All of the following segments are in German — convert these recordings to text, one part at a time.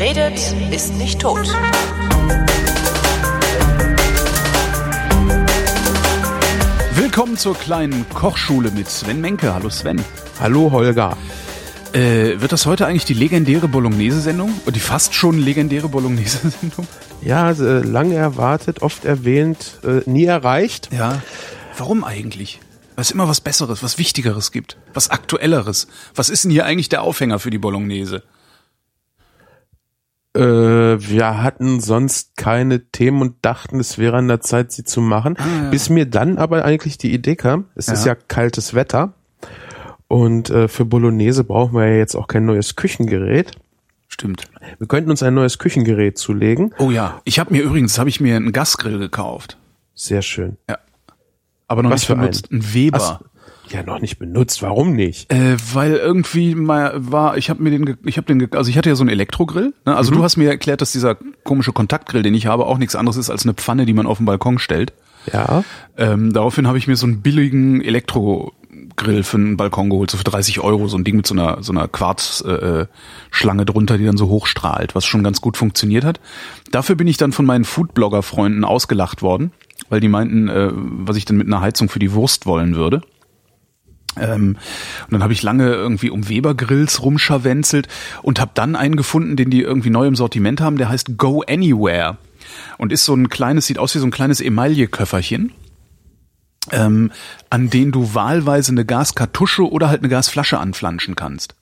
Wer redet, ist nicht tot. Willkommen zur kleinen Kochschule mit Sven Menke. Hallo Sven. Hallo Holger. Äh, wird das heute eigentlich die legendäre Bolognese-Sendung? Die fast schon legendäre Bolognese-Sendung? Ja, äh, lange erwartet, oft erwähnt, äh, nie erreicht. Ja. Warum eigentlich? Weil es immer was Besseres, was Wichtigeres gibt, was Aktuelleres. Was ist denn hier eigentlich der Aufhänger für die Bolognese? Äh, wir hatten sonst keine Themen und dachten, es wäre an der Zeit, sie zu machen. Ah, ja. Bis mir dann aber eigentlich die Idee kam, es Ja. ist ja kaltes Wetter und äh, für Bolognese brauchen wir ja jetzt auch kein neues Küchengerät. Stimmt. Wir könnten uns ein neues Küchengerät zulegen. Oh ja. Ich habe mir übrigens, habe ich mir einen Gasgrill gekauft. Sehr schön. Aber noch Was nicht für benutzt. Ein Weber. Ach, ja, noch nicht benutzt. Warum nicht? Äh, weil irgendwie mal war, ich habe mir den, ich habe den, also ich hatte ja so einen Elektrogrill. Ne? Also du hast mir erklärt, dass dieser komische Kontaktgrill, den ich habe, auch nichts anderes ist als eine Pfanne, die man auf den Balkon stellt. Ja. Ähm, daraufhin habe ich mir so einen billigen Elektrogrill für einen Balkon geholt, so für 30 Euro, so ein Ding mit so einer so einer Quarzschlange äh, Schlange drunter, die dann so hochstrahlt, was schon ganz gut funktioniert hat. Dafür bin ich dann von meinen Foodblogger-Freunden ausgelacht worden, weil die meinten, äh, was ich denn mit einer Heizung für die Wurst wollen würde. Ähm, und dann habe ich lange irgendwie um Weber-Grills rumscharwenzelt und habe dann einen gefunden, den die irgendwie neu im Sortiment haben, der heißt Go Anywhere und ist so ein kleines, sieht aus wie so ein kleines Emaille-Köfferchen, ähm, an den du wahlweise eine Gaskartusche oder halt eine Gasflasche anflanschen kannst.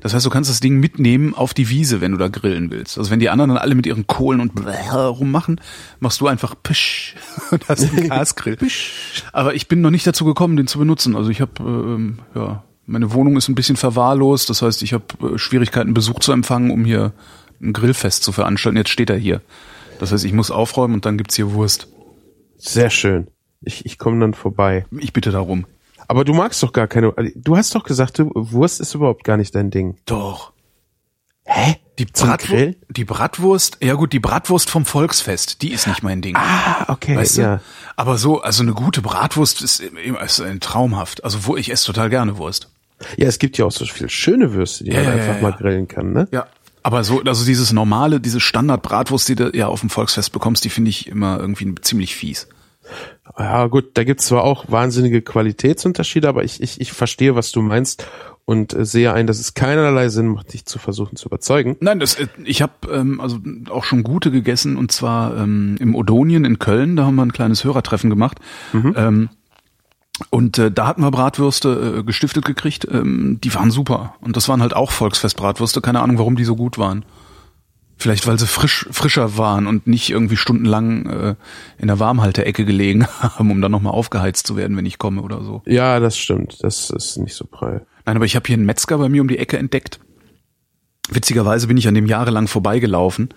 Das heißt, du kannst das Ding mitnehmen auf die Wiese, wenn du da grillen willst. Also wenn die anderen dann alle mit ihren Kohlen und rummachen, machst du einfach pisch und hast einen Gasgrill. Aber ich bin noch nicht dazu gekommen, den zu benutzen. Also ich habe, ähm, ja, meine Wohnung ist ein bisschen verwahrlost. Das heißt, ich habe äh, Schwierigkeiten, Besuch zu empfangen, um hier ein Grillfest zu veranstalten. Jetzt steht er hier. Das heißt, ich muss aufräumen und dann gibt's hier Wurst. Sehr schön. Ich, ich komme dann vorbei. Ich bitte darum. Aber du magst doch gar keine. Du hast doch gesagt, du, Wurst ist überhaupt gar nicht dein Ding. Doch. Hä? Die, Bratwurst, die Bratwurst, ja gut, die Bratwurst vom Volksfest, die ist nicht mein Ding. Ah, okay, weißt du? ja. Aber so, also eine gute Bratwurst ist immer ist ein traumhaft. Also wo ich esse total gerne Wurst. Ja, es gibt ja auch so viel schöne Würste, die Ja, man ja, einfach ja, mal grillen kann, ne? Ja. Aber so, also dieses normale, diese Standard-Bratwurst, die du ja auf dem Volksfest bekommst, die finde ich immer irgendwie ziemlich fies. Ja, gut, da gibt's zwar auch wahnsinnige Qualitätsunterschiede, aber ich, ich, ich verstehe, was du meinst und äh, sehe ein, dass es keinerlei Sinn macht, dich zu versuchen zu überzeugen. Nein, das, äh, ich habe ähm, also auch schon gute gegessen und zwar ähm, im Odonien in Köln. Da haben wir ein kleines Hörertreffen gemacht. Ähm, und äh, da hatten wir Bratwürste äh, gestiftet gekriegt. Ähm, die waren super. Und das waren halt auch Volksfestbratwürste. Keine Ahnung, warum die so gut waren. Vielleicht, weil sie frisch, frischer waren und nicht irgendwie stundenlang äh, in der Warmhalteecke gelegen haben, um dann nochmal aufgeheizt zu werden, wenn ich komme oder so. Ja, das stimmt. Das ist nicht so prall. Nein, aber ich habe hier einen Metzger bei mir um die Ecke entdeckt. Witzigerweise bin ich an dem jahrelang vorbeigelaufen.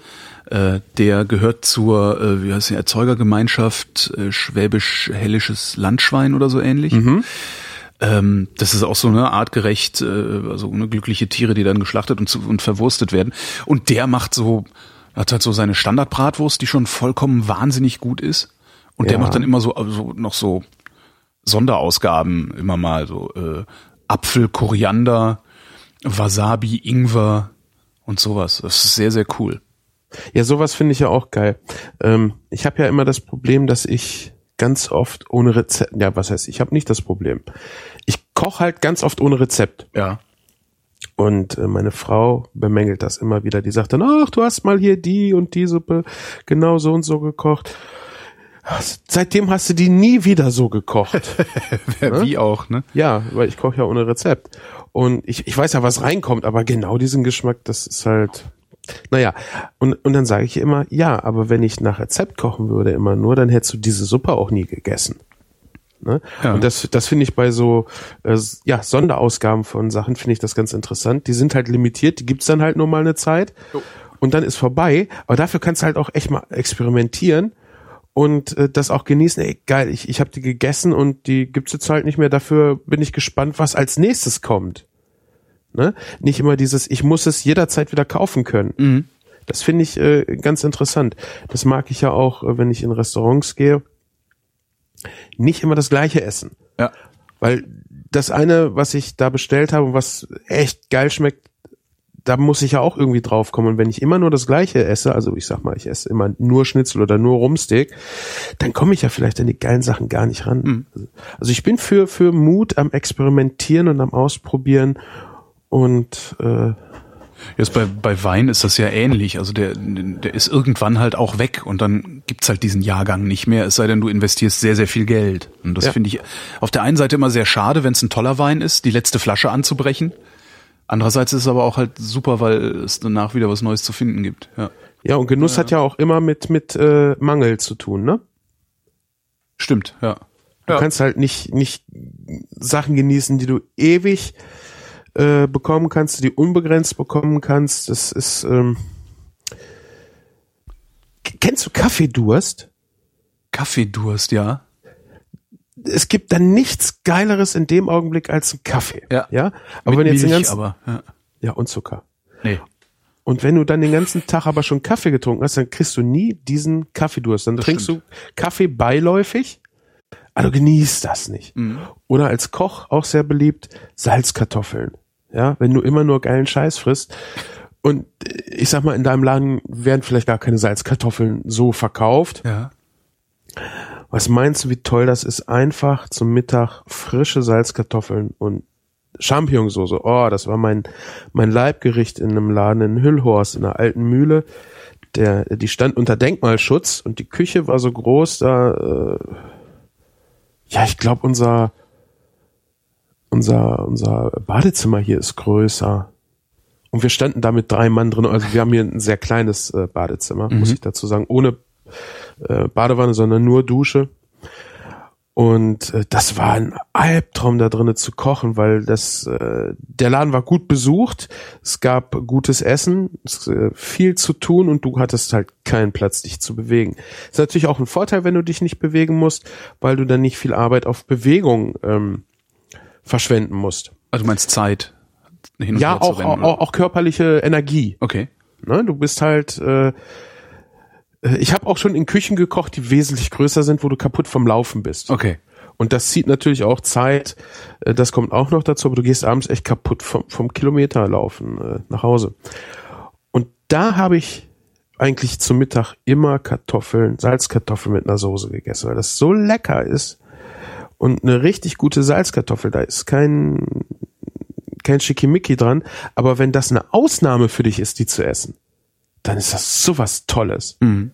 Äh, der gehört zur, äh, wie heißt die, Erzeugergemeinschaft äh, Schwäbisch-Hellisches Landschwein oder so ähnlich. Ähm, das ist auch so eine artgerecht, äh, also eine glückliche Tiere, die dann geschlachtet und, zu, und verwurstet werden. Und der macht so, hat halt so seine Standardbratwurst, die schon vollkommen wahnsinnig gut ist. Und der Ja. macht dann immer so, also noch so Sonderausgaben immer mal so äh, Apfel, Koriander, Wasabi, Ingwer und sowas. Das ist sehr, sehr cool. Ja, sowas finde ich ja auch geil. Ähm, ich habe ja immer das Problem, dass ich ganz oft ohne Rezept, ja, was heißt, ich habe nicht das Problem. Ich koche halt ganz oft ohne Rezept. Ja. Und äh, meine Frau bemängelt das immer wieder. Die sagt dann, ach, du hast mal hier die und die Suppe genau so und so gekocht. Seitdem hast du die nie wieder so gekocht. Wie auch, ne? ja, weil ich koche ja ohne Rezept. Und ich, ich weiß ja, was reinkommt, aber genau diesen Geschmack, das ist halt, naja. Und, und dann sage ich immer, ja, aber wenn ich nach Rezept kochen würde immer nur, dann hättest du diese Suppe auch nie gegessen. Ne? Ja. Und das, das finde ich bei so äh, ja, Sonderausgaben von Sachen, finde ich das ganz interessant. Die sind halt limitiert, die gibt's dann halt nur mal eine Zeit und dann ist vorbei. Aber dafür kannst du halt auch echt mal experimentieren und äh, das auch genießen. Ey, geil, ich, ich habe die gegessen und die gibt's jetzt halt nicht mehr. Dafür bin ich gespannt, was als nächstes kommt. Ne? Nicht immer dieses, ich muss es jederzeit wieder kaufen können. Das finde ich äh, ganz interessant. Das mag ich ja auch, äh, wenn ich in Restaurants gehe. Nicht immer das gleiche essen. Ja. Weil das eine, was ich da bestellt habe und was echt geil schmeckt, da muss ich ja auch irgendwie drauf kommen. Und wenn ich immer nur das Gleiche esse, also ich sag mal, ich esse immer nur Schnitzel oder nur Rumsteak, dann komme ich ja vielleicht an die geilen Sachen gar nicht ran. Mhm. Also ich bin für, für Mut am Experimentieren und am Ausprobieren und äh, Jetzt bei, bei Wein ist das ja ähnlich. Also der, der ist irgendwann halt auch weg und dann gibt's halt diesen Jahrgang nicht mehr, es sei denn, du investierst sehr, sehr viel Geld. Und das Ja. finde ich auf der einen Seite immer sehr schade, wenn es ein toller Wein ist, die letzte Flasche anzubrechen. Andererseits ist es aber auch halt super, weil es danach wieder was Neues zu finden gibt. Ja. ja, und Genuss hat ja auch immer mit, mit äh, Mangel zu tun, ne? Stimmt, ja. Du Ja. kannst halt nicht, nicht Sachen genießen, die du ewig äh, bekommen kannst, die unbegrenzt bekommen kannst. Das ist. Ähm, Kennst du Kaffeedurst? Kaffeedurst, ja. Es gibt dann nichts Geileres in dem Augenblick als ein Kaffee. Ja. ja? Aber Mit wenn jetzt den Milch, ganzen, aber ja. ja und Zucker. Nee. Und wenn du dann den ganzen Tag aber schon Kaffee getrunken hast, dann kriegst du nie diesen Kaffeedurst. Dann trinkst stimmt. du Kaffee beiläufig, aber du genießt das nicht. Mhm. Oder als Koch auch sehr beliebt, Salzkartoffeln. Ja, wenn du immer nur geilen Scheiß frisst. Und äh, ich sag mal, in deinem Laden werden vielleicht gar keine Salzkartoffeln so verkauft. Ja. Was meinst du, wie toll das ist? Einfach zum Mittag frische Salzkartoffeln und Champignonsauce. Oh, das war mein, mein Leibgericht in einem Laden in Hüllhorst, in einer alten Mühle. Der, die stand unter Denkmalschutz und die Küche war so groß, da, äh, ja, ich glaube, unser, unser, unser Badezimmer hier ist größer. Und wir standen da mit drei Mann drin. Also wir haben hier ein sehr kleines äh, Badezimmer, muss ich dazu sagen. Ohne äh, Badewanne, sondern nur Dusche. Und äh, das war ein Albtraum da drinnen zu kochen, weil das äh, der Laden war gut besucht, es gab gutes Essen, es, äh, viel zu tun und du hattest halt keinen Platz, dich zu bewegen. Ist natürlich auch ein Vorteil, wenn du dich nicht bewegen musst, weil du dann nicht viel Arbeit auf Bewegung ähm, verschwenden musst. Also du meinst Zeit hin und Ja, her zu auch, rennen, auch, auch körperliche Energie. Okay. Ne? Du bist halt. Äh, äh, ich habe auch schon in Küchen gekocht, die wesentlich größer sind, wo du kaputt vom Laufen bist. Okay. Und das zieht natürlich auch Zeit. Äh, Das kommt auch noch dazu, aber du gehst abends echt kaputt vom, vom Kilometerlaufen äh, nach Hause. Und da habe ich eigentlich zum Mittag immer Kartoffeln, Salzkartoffeln mit einer Soße gegessen, weil das so lecker ist. Und eine richtig gute Salzkartoffel, da ist kein, kein Schickimicki dran. Aber wenn das eine Ausnahme für dich ist, die zu essen, dann ist das sowas Tolles. Mhm.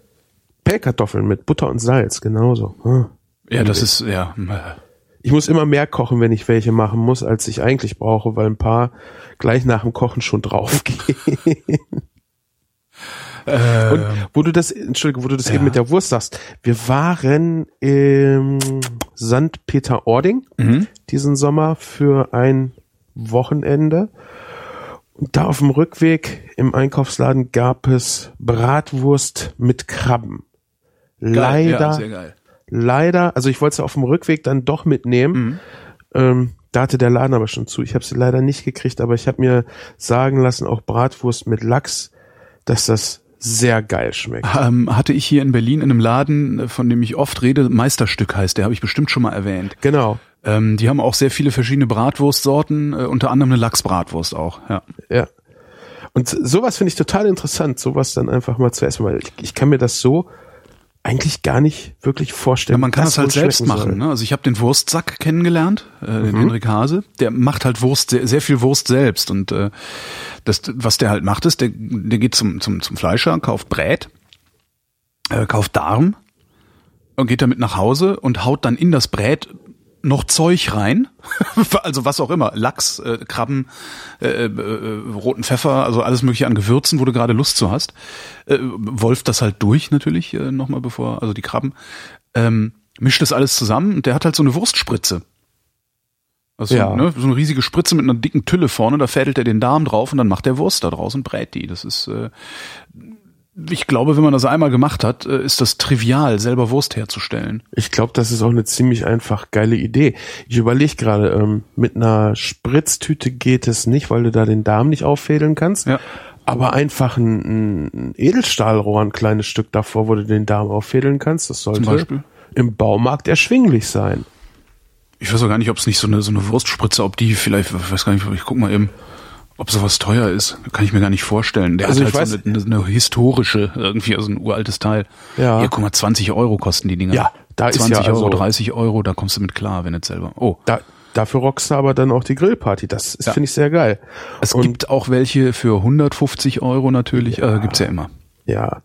Pellkartoffeln mit Butter und Salz, genauso. Hm. Ja, das ist, ja. äh, Ich muss immer mehr kochen, wenn ich welche machen muss, als ich eigentlich brauche, weil ein paar gleich nach dem Kochen schon draufgehen. Äh, Und wo du das, Entschuldige, wo du das Ja. eben mit der Wurst sagst, wir waren im St. Peter-Ording mhm. diesen Sommer für ein Wochenende. Und da auf dem Rückweg im Einkaufsladen gab es Bratwurst mit Krabben. Geil. Leider, Ja, sehr geil. leider, also ich wollte sie auf dem Rückweg dann doch mitnehmen. Mhm. Ähm, da hatte der Laden aber schon zu. Ich habe sie leider nicht gekriegt, aber ich habe mir sagen lassen, auch Bratwurst mit Lachs, dass das sehr geil schmeckt. Ähm, hatte ich hier in Berlin in einem Laden, äh, von dem ich oft rede, Meisterstück heißt, der habe ich bestimmt schon mal erwähnt. Genau. Ähm, die haben auch sehr viele verschiedene Bratwurstsorten, äh, unter anderem eine Lachsbratwurst auch. Ja. Ja. Und sowas finde ich total interessant, sowas dann einfach mal zu essen, weil ich, ich kann mir das so eigentlich gar nicht wirklich vorstellen. Ja, man kann das halt selbst machen. Ne? Also ich habe den Wurstsack kennengelernt, äh, den Henrik Hase. Der macht halt Wurst, sehr, sehr viel Wurst selbst. Und äh, das, was der halt macht, ist, der, der geht zum, zum, zum Fleischer, kauft Brät, äh, kauft Darm und geht damit nach Hause und haut dann in das Brät noch Zeug rein, also was auch immer, Lachs, äh, Krabben, äh, äh, roten Pfeffer, also alles mögliche an Gewürzen, wo du gerade Lust zu hast. Äh, Wolf das halt durch natürlich äh, nochmal bevor, also die Krabben, ähm, mischt das alles zusammen und der hat halt so eine Wurstspritze. Also Ja. ne, so eine riesige Spritze mit einer dicken Tülle vorne, da fädelt er den Darm drauf und dann macht der Wurst da draus und brät die. Das ist, äh, ich glaube, wenn man das einmal gemacht hat, äh, ist das trivial, selber Wurst herzustellen. Ich glaube, das ist auch eine ziemlich einfach geile Idee. Ich überlege gerade, ähm, mit einer Spritztüte geht es nicht, weil du da den Darm nicht auffädeln kannst. Ja. Aber einfach ein, ein Edelstahlrohr, ein kleines Stück davor, wo du den Darm auffädeln kannst, das sollte im Baumarkt erschwinglich sein. Ich weiß auch gar nicht, ob es nicht so eine, so eine Wurstspritze, ob die vielleicht, ich weiß gar nicht, ich guck mal eben, Ob sowas teuer ist, kann ich mir gar nicht vorstellen. Der Also hat halt so eine, eine, historische, irgendwie, also ein uraltes Teil. Ja. Hier, guck mal, 20 Euro kosten die Dinger. Ja, da ist 20 ja Euro, also- 30 Euro, da kommst du mit klar, wenn nicht selber. Oh. Da, dafür rockst du aber dann auch die Grillparty. Das ist, Ja. finde ich, sehr geil. Es Und- gibt auch welche für 150 Euro natürlich, äh, gibt's ja immer. Ja,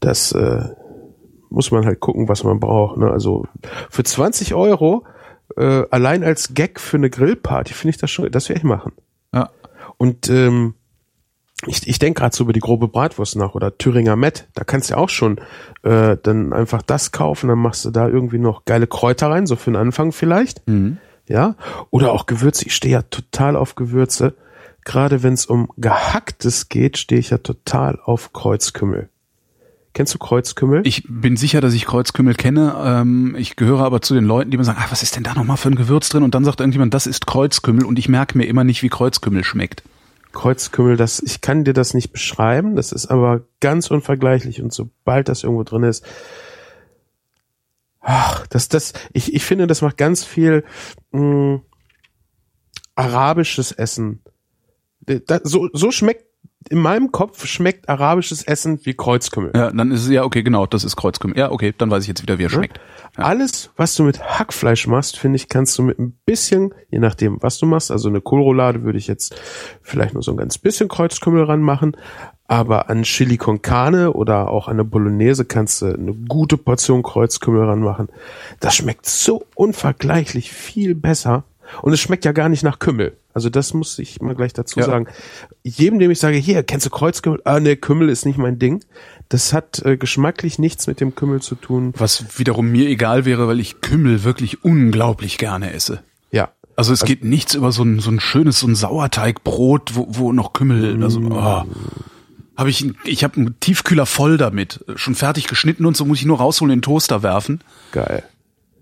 das äh, muss man halt gucken, was man braucht. Ne? Also für 20 Euro äh, allein als Gag für eine Grillparty finde ich das schon, das werde ich machen. Und ähm, ich, ich denke gerade so über die grobe Bratwurst nach oder Thüringer Met. Da kannst du ja auch schon äh, dann einfach das kaufen, dann machst du da irgendwie noch geile Kräuter rein, so für den Anfang vielleicht. Ja. Oder auch Gewürze. Ich stehe ja total auf Gewürze. Gerade wenn es um Gehacktes geht, stehe ich ja total auf Kreuzkümmel. Kennst du Kreuzkümmel? Ich bin sicher, dass ich Kreuzkümmel kenne. Ähm, ich gehöre aber zu den Leuten, die immer sagen, ah, was ist denn da nochmal für ein Gewürz drin? Und dann sagt irgendjemand, das ist Kreuzkümmel und ich merke mir immer nicht, wie Kreuzkümmel schmeckt. Kreuzkümmel, das, ich kann dir das nicht beschreiben, das ist aber ganz unvergleichlich und sobald das irgendwo drin ist, ach, das, das, ich, ich finde, das macht ganz viel mh, arabisches Essen. Da, so, so schmeckt, in meinem Kopf schmeckt arabisches Essen wie Kreuzkümmel. Ja, dann ist es ja, okay, genau, das ist Kreuzkümmel. Ja, okay, dann weiß ich jetzt wieder, wie er schmeckt. Alles, was du mit Hackfleisch machst, finde ich, kannst du mit ein bisschen, je nachdem, was du machst, also eine Kohlroulade würde ich jetzt vielleicht nur so ein ganz bisschen Kreuzkümmel ranmachen, aber an Chili con Carne oder auch an eine Bolognese kannst du eine gute Portion Kreuzkümmel ranmachen. Das schmeckt so unvergleichlich viel besser und es schmeckt ja gar nicht nach Kümmel. Also das muss ich mal gleich dazu Ja. sagen. Jedem, dem ich sage, hier, kennst du Kreuzkümmel? Ah, nee, Kümmel ist nicht mein Ding. Das hat äh, geschmacklich nichts mit dem Kümmel zu tun. Was wiederum mir egal wäre, weil ich Kümmel wirklich unglaublich gerne esse. Ja, Also es geht nichts über so ein, so ein schönes, so ein Sauerteigbrot, wo, wo noch Kümmel, also, oh. Habe ich, ich habe einen Tiefkühler voll damit, schon fertig geschnitten und so muss ich nur rausholen, in den Toaster werfen. geil.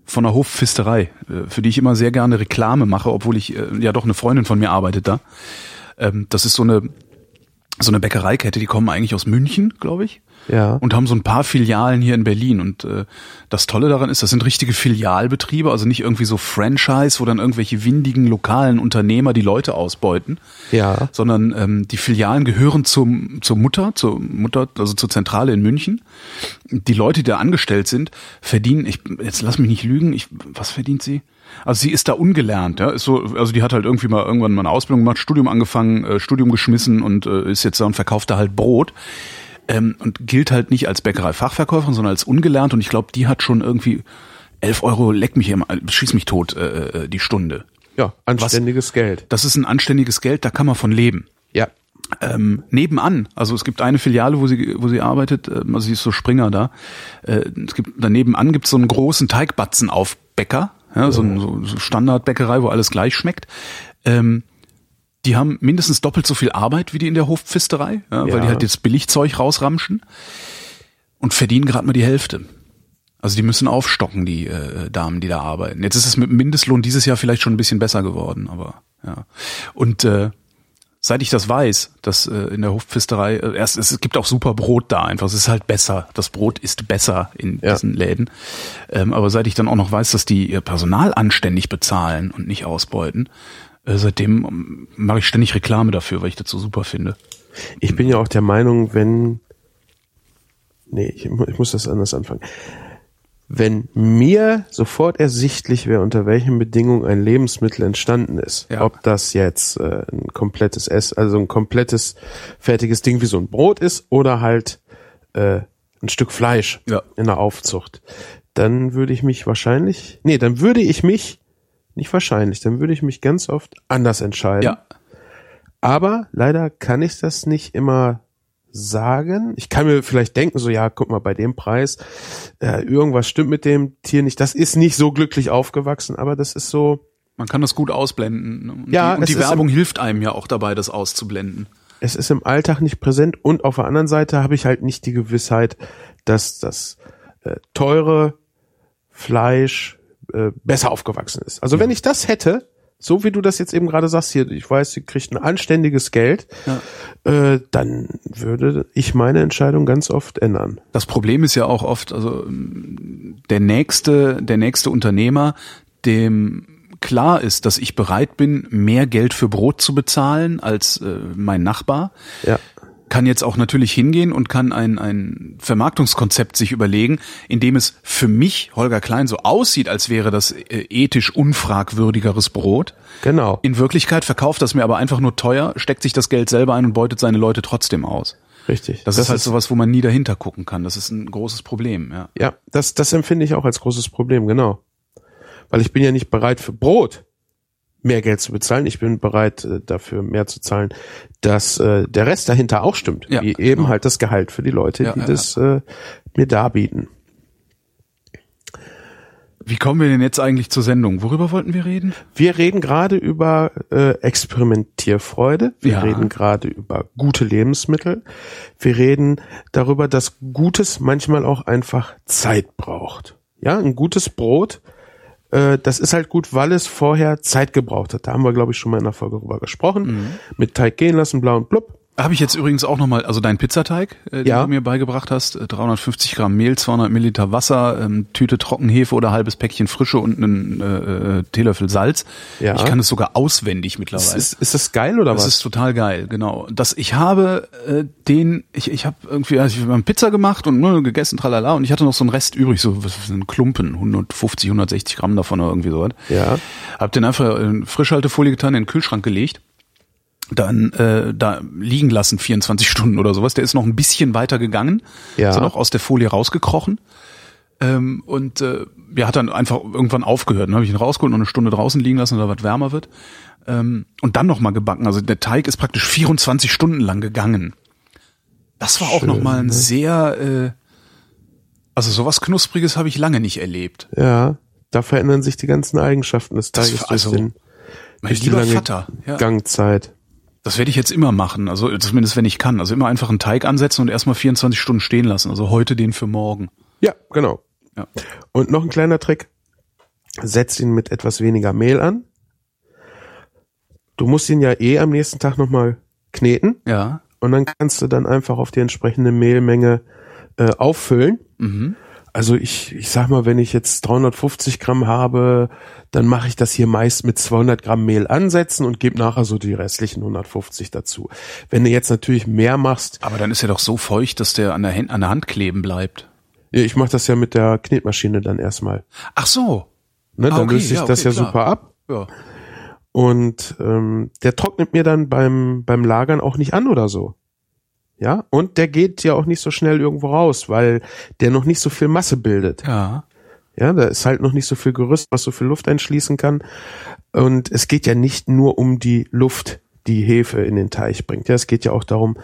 Von der Hofpfisterei, äh, für die ich immer sehr gerne Reklame mache, obwohl ich äh, ja doch eine Freundin von mir arbeitet da. Ähm, das ist so eine so eine Bäckereikette, die kommen eigentlich aus München, glaube ich. Ja. Und haben so ein paar Filialen hier in Berlin. Und äh, das Tolle daran ist, das sind richtige Filialbetriebe, also nicht irgendwie so Franchise, wo dann irgendwelche windigen lokalen Unternehmer die Leute ausbeuten, Ja. sondern ähm, die Filialen gehören zum, zur Mutter, zur Mutter, also zur Zentrale in München. Die Leute, die da angestellt sind, verdienen, ich, jetzt lass mich nicht lügen, ich, was verdient sie? Also sie ist da ungelernt, ja, ist so, also die hat halt irgendwie mal irgendwann mal eine Ausbildung gemacht, Studium angefangen, äh, Studium geschmissen und äh, ist jetzt da und verkauft da halt Brot ähm, und gilt halt nicht als Bäckerei-Fachverkäuferin, sondern als ungelernt und ich glaube, die hat schon irgendwie 11 Euro, leck mich immer, schieß mich tot, äh, äh, die Stunde. Ja, anständiges Geld. Das ist ein anständiges Geld, da kann man von leben. Ja. Ähm, nebenan, also es gibt eine Filiale, wo sie, wo sie arbeitet, ähm, also sie ist so Springer da. Äh, es gibt daneben an gibt so einen großen Teigbatzen auf Bäcker, ja, so, ein, so, so Standardbäckerei, wo alles gleich schmeckt. Ähm, die haben mindestens doppelt so viel Arbeit wie die in der Hofpfisterei, ja, weil Ja. die halt jetzt Billigzeug rausramschen und verdienen gerade mal die Hälfte. Also die müssen aufstocken, die äh, Damen, die da arbeiten. Jetzt ist es mit dem Mindestlohn dieses Jahr vielleicht schon ein bisschen besser geworden, aber ja. Und äh, seit ich das weiß, dass äh, in der Hofpfisterei, äh, erst es gibt auch super Brot da einfach, es ist halt besser. Das Brot ist besser in Ja. diesen Läden. Ähm, aber seit ich dann auch noch weiß, dass die ihr Personal anständig bezahlen und nicht ausbeuten, äh, seitdem ähm, mache ich ständig Reklame dafür, weil ich das so super finde. Ich bin ja auch der Meinung, wenn, nee, ich, ich muss das anders anfangen. Wenn mir sofort ersichtlich wäre, unter welchen Bedingungen ein Lebensmittel entstanden ist, Ja. ob das jetzt äh, ein komplettes Ess, also ein komplettes fertiges Ding wie so ein Brot ist oder halt äh, ein Stück Fleisch Ja. in der Aufzucht, dann würde ich mich wahrscheinlich, nee, dann würde ich mich, nicht wahrscheinlich, dann würde ich mich ganz oft anders entscheiden. Ja, Aber leider kann ich das nicht immer sagen. Ich kann mir vielleicht denken, so ja, guck mal, bei dem Preis, äh, irgendwas stimmt mit dem Tier nicht. Das ist nicht so glücklich aufgewachsen, aber das ist so, man kann das gut ausblenden. Und Ja, die, und die Werbung hilft einem ja auch dabei, das auszublenden. es ist im Alltag nicht präsent und auf der anderen Seite habe ich halt nicht die Gewissheit, dass das äh, teure Fleisch äh, besser aufgewachsen ist. Also wenn ich das hätte, so wie du das jetzt eben gerade sagst, hier, ich weiß, sie kriegt ein anständiges Geld, äh, dann würde ich meine Entscheidung ganz oft ändern. Das Problem ist ja auch oft, also ähm, der nächste, der nächste Unternehmer, dem klar ist, dass ich bereit bin, mehr Geld für Brot zu bezahlen als äh, mein Nachbar, Ja. Kann jetzt auch natürlich hingehen und kann ein, ein Vermarktungskonzept sich überlegen, in dem es für mich, Holger Klein, so aussieht, als wäre das äh, ethisch unfragwürdigeres Brot. Genau. In Wirklichkeit verkauft das mir aber einfach nur teuer, steckt sich das Geld selber ein und beutet seine Leute trotzdem aus. Richtig. Das, ist halt sowas, wo man nie dahinter gucken kann. Das ist ein großes Problem, ja. Ja, das, das empfinde ich auch als großes Problem, genau. Weil ich bin ja nicht bereit für Brot mehr Geld zu bezahlen. Ich bin bereit äh, dafür mehr zu zahlen, dass äh, der Rest dahinter auch stimmt. Ja, Wie eben genau. halt das Gehalt für die Leute, Ja, die ja, das Äh, mir darbieten. Wie kommen wir denn jetzt eigentlich zur Sendung? Worüber wollten wir reden? Wir reden gerade über äh, Experimentierfreude. Wir Ja. reden gerade über gute Lebensmittel. Wir reden darüber, dass Gutes manchmal auch einfach Zeit braucht. Ja, ein gutes Brot, das ist halt gut, weil es vorher Zeit gebraucht hat. Da haben wir, glaube ich, schon mal in der Folge drüber gesprochen. Mhm. Mit Teig gehen lassen, blau und blub. Habe ich jetzt übrigens auch nochmal, also dein Pizzateig, äh, den Ja. du mir beigebracht hast, äh, 350 Gramm Mehl, 200 Milliliter Wasser, ähm, Tüte Trockenhefe oder halbes Päckchen Frische und einen äh, äh, Teelöffel Salz. Ja. Ich kann es sogar auswendig mittlerweile. ist, ist das geil oder Das was? ist total geil, genau. Das ich habe äh, den, ich, ich habe irgendwie, also ich habe eine Pizza gemacht und ne, gegessen, tralala, und ich hatte noch so einen Rest übrig, so was ist ein Klumpen, 150, 160 Gramm davon oder irgendwie sowas. Ja. Hab den einfach in Frischhaltefolie getan, in den Kühlschrank gelegt, dann äh, da liegen lassen, 24 Stunden oder sowas. Der ist noch ein bisschen weiter gegangen, Ja. ist dann auch aus der Folie rausgekrochen. Ähm, und äh, ja, hat dann einfach irgendwann aufgehört. Dann habe ich ihn rausgeholt und eine Stunde draußen liegen lassen, damit was wärmer wird. Ähm, und dann nochmal gebacken. Also der Teig ist praktisch 24 Stunden lang gegangen. Das war auch nochmal ein ne? sehr, äh, also sowas Knuspriges habe ich lange nicht erlebt. Ja. Da verändern sich die ganzen Eigenschaften des Das Teiges war also- durch, den, Mein durch die lieber lange Vater. Ja. Gangzeit. Das werde ich jetzt immer machen, also zumindest wenn ich kann. Also immer einfach einen Teig ansetzen und erstmal 24 Stunden stehen lassen. Also heute den für morgen. Ja, genau. Ja. Und noch ein kleiner Trick. Setz ihn mit etwas weniger Mehl an. Du musst ihn ja eh am nächsten Tag nochmal kneten Ja. und dann kannst du dann einfach auf die entsprechende Mehlmenge äh, auffüllen. Mhm. Also ich, ich sag mal, wenn ich jetzt 350 Gramm habe, dann mache ich das hier meist mit 200 Gramm Mehl ansetzen und gebe nachher so die restlichen 150 dazu. Wenn du jetzt natürlich mehr machst, Aber dann ist er doch so feucht, dass der an der, Hand, an der Hand kleben bleibt. ich mache das ja mit der Knetmaschine dann erstmal. Ach so. Ne, Ah, dann okay, löst sich ja, das okay, ja klar. super ab. Ja. Und ähm, der trocknet mir dann beim, beim Lagern auch nicht an oder so. Ja, und der geht ja auch nicht so schnell irgendwo raus, weil der noch nicht so viel Masse bildet. Ja. Ja, da ist halt noch nicht so viel Gerüst, was so viel Luft einschließen kann. Und es geht ja nicht nur um die Luft, die Hefe in den Teich bringt. Ja, es geht ja auch darum,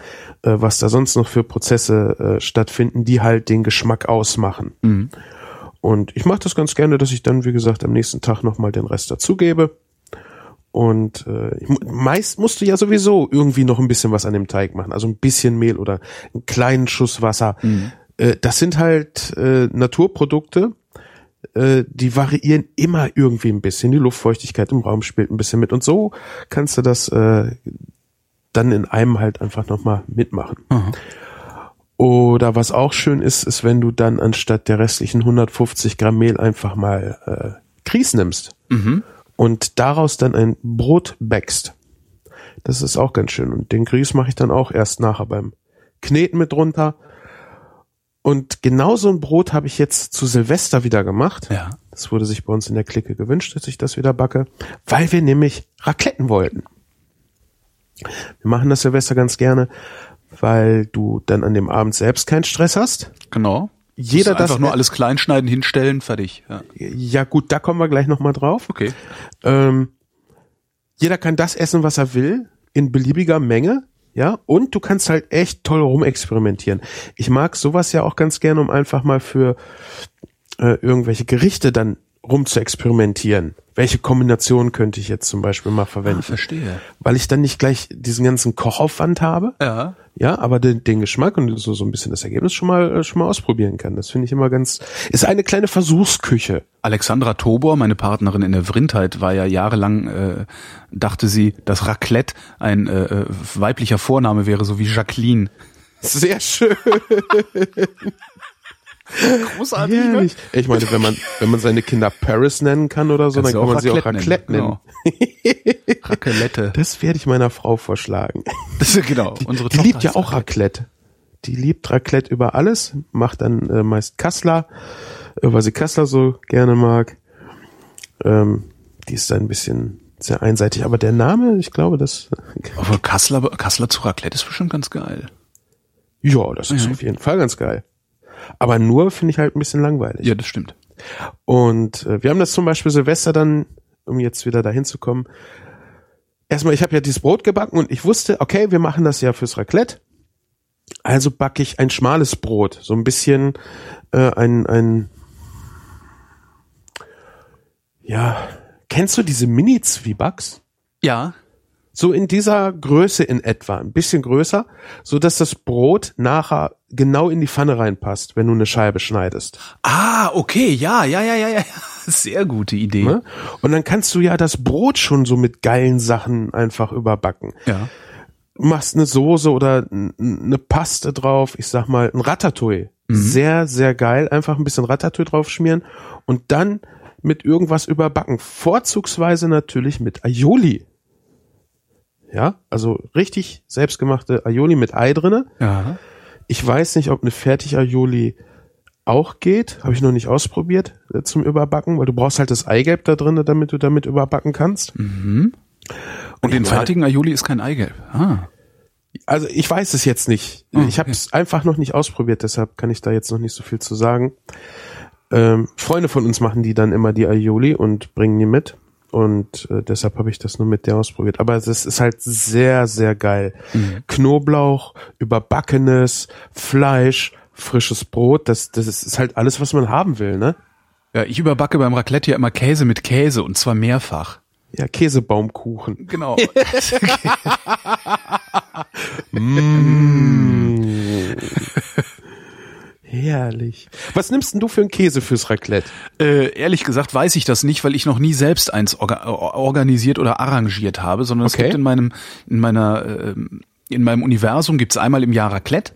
äh, was da sonst noch für Prozesse äh, stattfinden, die halt den Geschmack ausmachen. Mhm. Und ich mache das ganz gerne, dass ich dann, wie gesagt, am nächsten Tag nochmal den Rest dazugebe. Und äh, meist musst du ja sowieso irgendwie noch ein bisschen was an dem Teig machen. Also ein bisschen Mehl oder einen kleinen Schuss Wasser. Äh, das sind halt äh, Naturprodukte, äh, die variieren immer irgendwie ein bisschen. Die Luftfeuchtigkeit im Raum spielt ein bisschen mit. Und so kannst du das äh, dann in einem halt einfach nochmal mitmachen. Aha. Oder was auch schön ist, ist, wenn du dann anstatt der restlichen 150 Gramm Mehl einfach mal äh, Grieß nimmst Mhm. Und daraus dann ein Brot backst. Das ist auch ganz schön. Und den Grieß mache ich dann auch erst nachher beim Kneten mit drunter. Und genau so ein Brot habe ich jetzt zu Silvester wieder gemacht. Ja. Das wurde sich bei uns in der Clique gewünscht, dass ich das wieder backe, weil wir nämlich Racletten wollten. Wir machen das Silvester ganz gerne, weil du dann an dem Abend selbst keinen Stress hast. Genau. Jeder du einfach das- nur alles kleinschneiden, hinstellen, fertig. Ja. Ja gut, da kommen wir gleich nochmal drauf. Okay. Ähm, jeder kann das essen, was er will, in beliebiger Menge. Ja, und du kannst halt echt toll rumexperimentieren. Ich mag sowas ja auch ganz gerne, um einfach mal für äh, irgendwelche Gerichte dann rum zu experimentieren. Welche Kombination könnte ich jetzt zum Beispiel mal verwenden? Ah, verstehe. Weil ich dann nicht gleich diesen ganzen Kochaufwand habe. Ja. Ja, aber den, den Geschmack und so, so ein bisschen das Ergebnis schon mal, äh, schon mal ausprobieren kann. Das finde ich immer ganz, ist eine kleine Versuchsküche. Alexandra Tobor, meine Partnerin in der Vrindheit, war ja jahrelang, äh, dachte sie, dass Raclette ein äh, äh, weiblicher Vorname wäre, so wie Jacqueline. Sehr schön. Großartig. Herrlich. Ich meine, wenn man, wenn man seine Kinder Paris nennen kann oder so, Kannst dann kann man sie auch Raclette Raclette nennen. Genau. Raclette. Das werde ich meiner Frau vorschlagen. Das ist genau. Unsere Die Tochter liebt ja auch Raclette. Die liebt Raclette über alles, macht dann äh, meist Kassler, äh, weil sie Kassler so gerne mag. Ähm, die ist dann ein bisschen sehr einseitig, aber der Name, ich glaube, das, Aber Kassler, Kassler zu Raclette ist bestimmt ganz geil. ja, das ist Mhm. auf jeden Fall ganz geil. Aber nur finde ich halt ein bisschen langweilig. Ja, das stimmt. Und äh, wir haben das zum Beispiel Silvester dann, um jetzt wieder dahin zu kommen. Erstmal, ich habe ja dieses Brot gebacken und ich wusste, okay, wir machen das ja fürs Raclette. Also backe ich ein schmales Brot, so ein bisschen äh, ein ein ja, kennst du diese Mini Zwiebacks? Ja. So in dieser Größe in etwa, ein bisschen größer, so dass das Brot nachher genau in die Pfanne reinpasst, wenn du eine Scheibe schneidest. Ah, okay, ja, ja, ja, ja, ja. Sehr gute Idee. Ne? Und dann kannst du ja das Brot schon so mit geilen Sachen einfach überbacken. Ja. Machst eine Soße oder eine Paste drauf, ich sag mal ein Ratatouille. Sehr, sehr geil. Einfach ein bisschen Ratatouille drauf schmieren und dann mit irgendwas überbacken. Vorzugsweise natürlich mit Aioli. Ja, also richtig selbstgemachte Aioli mit Ei drinne. Ja. Ich weiß nicht, ob eine Fertig-Aioli auch geht. Habe ich noch nicht ausprobiert äh, zum Überbacken, weil du brauchst halt das Eigelb da drin, damit du damit überbacken kannst. Und den meine- fertigen Aioli ist kein Eigelb. Ah. Also ich weiß es jetzt nicht. Ah, Ich habe es einfach noch nicht ausprobiert, deshalb kann ich da jetzt noch nicht so viel zu sagen. Ähm, Freunde von uns machen die dann immer die Aioli und bringen die mit. Und äh, deshalb habe ich das nur mit der ausprobiert. Aber das ist halt sehr, sehr geil. Knoblauch, überbackenes Fleisch, frisches Brot, das, das ist halt alles, was man haben will, ne? Ja, ich überbacke beim Raclette ja immer Käse mit Käse und zwar mehrfach. Ja, Käsebaumkuchen. Genau. Herrlich. Was nimmst denn du für einen Käse fürs Raclette? Äh, ehrlich gesagt weiß ich das nicht, weil ich noch nie selbst eins orga organisiert oder arrangiert habe, sondern es Okay. gibt in meinem, in meiner, ähm, in meinem Universum gibt's einmal im Jahr Raclette.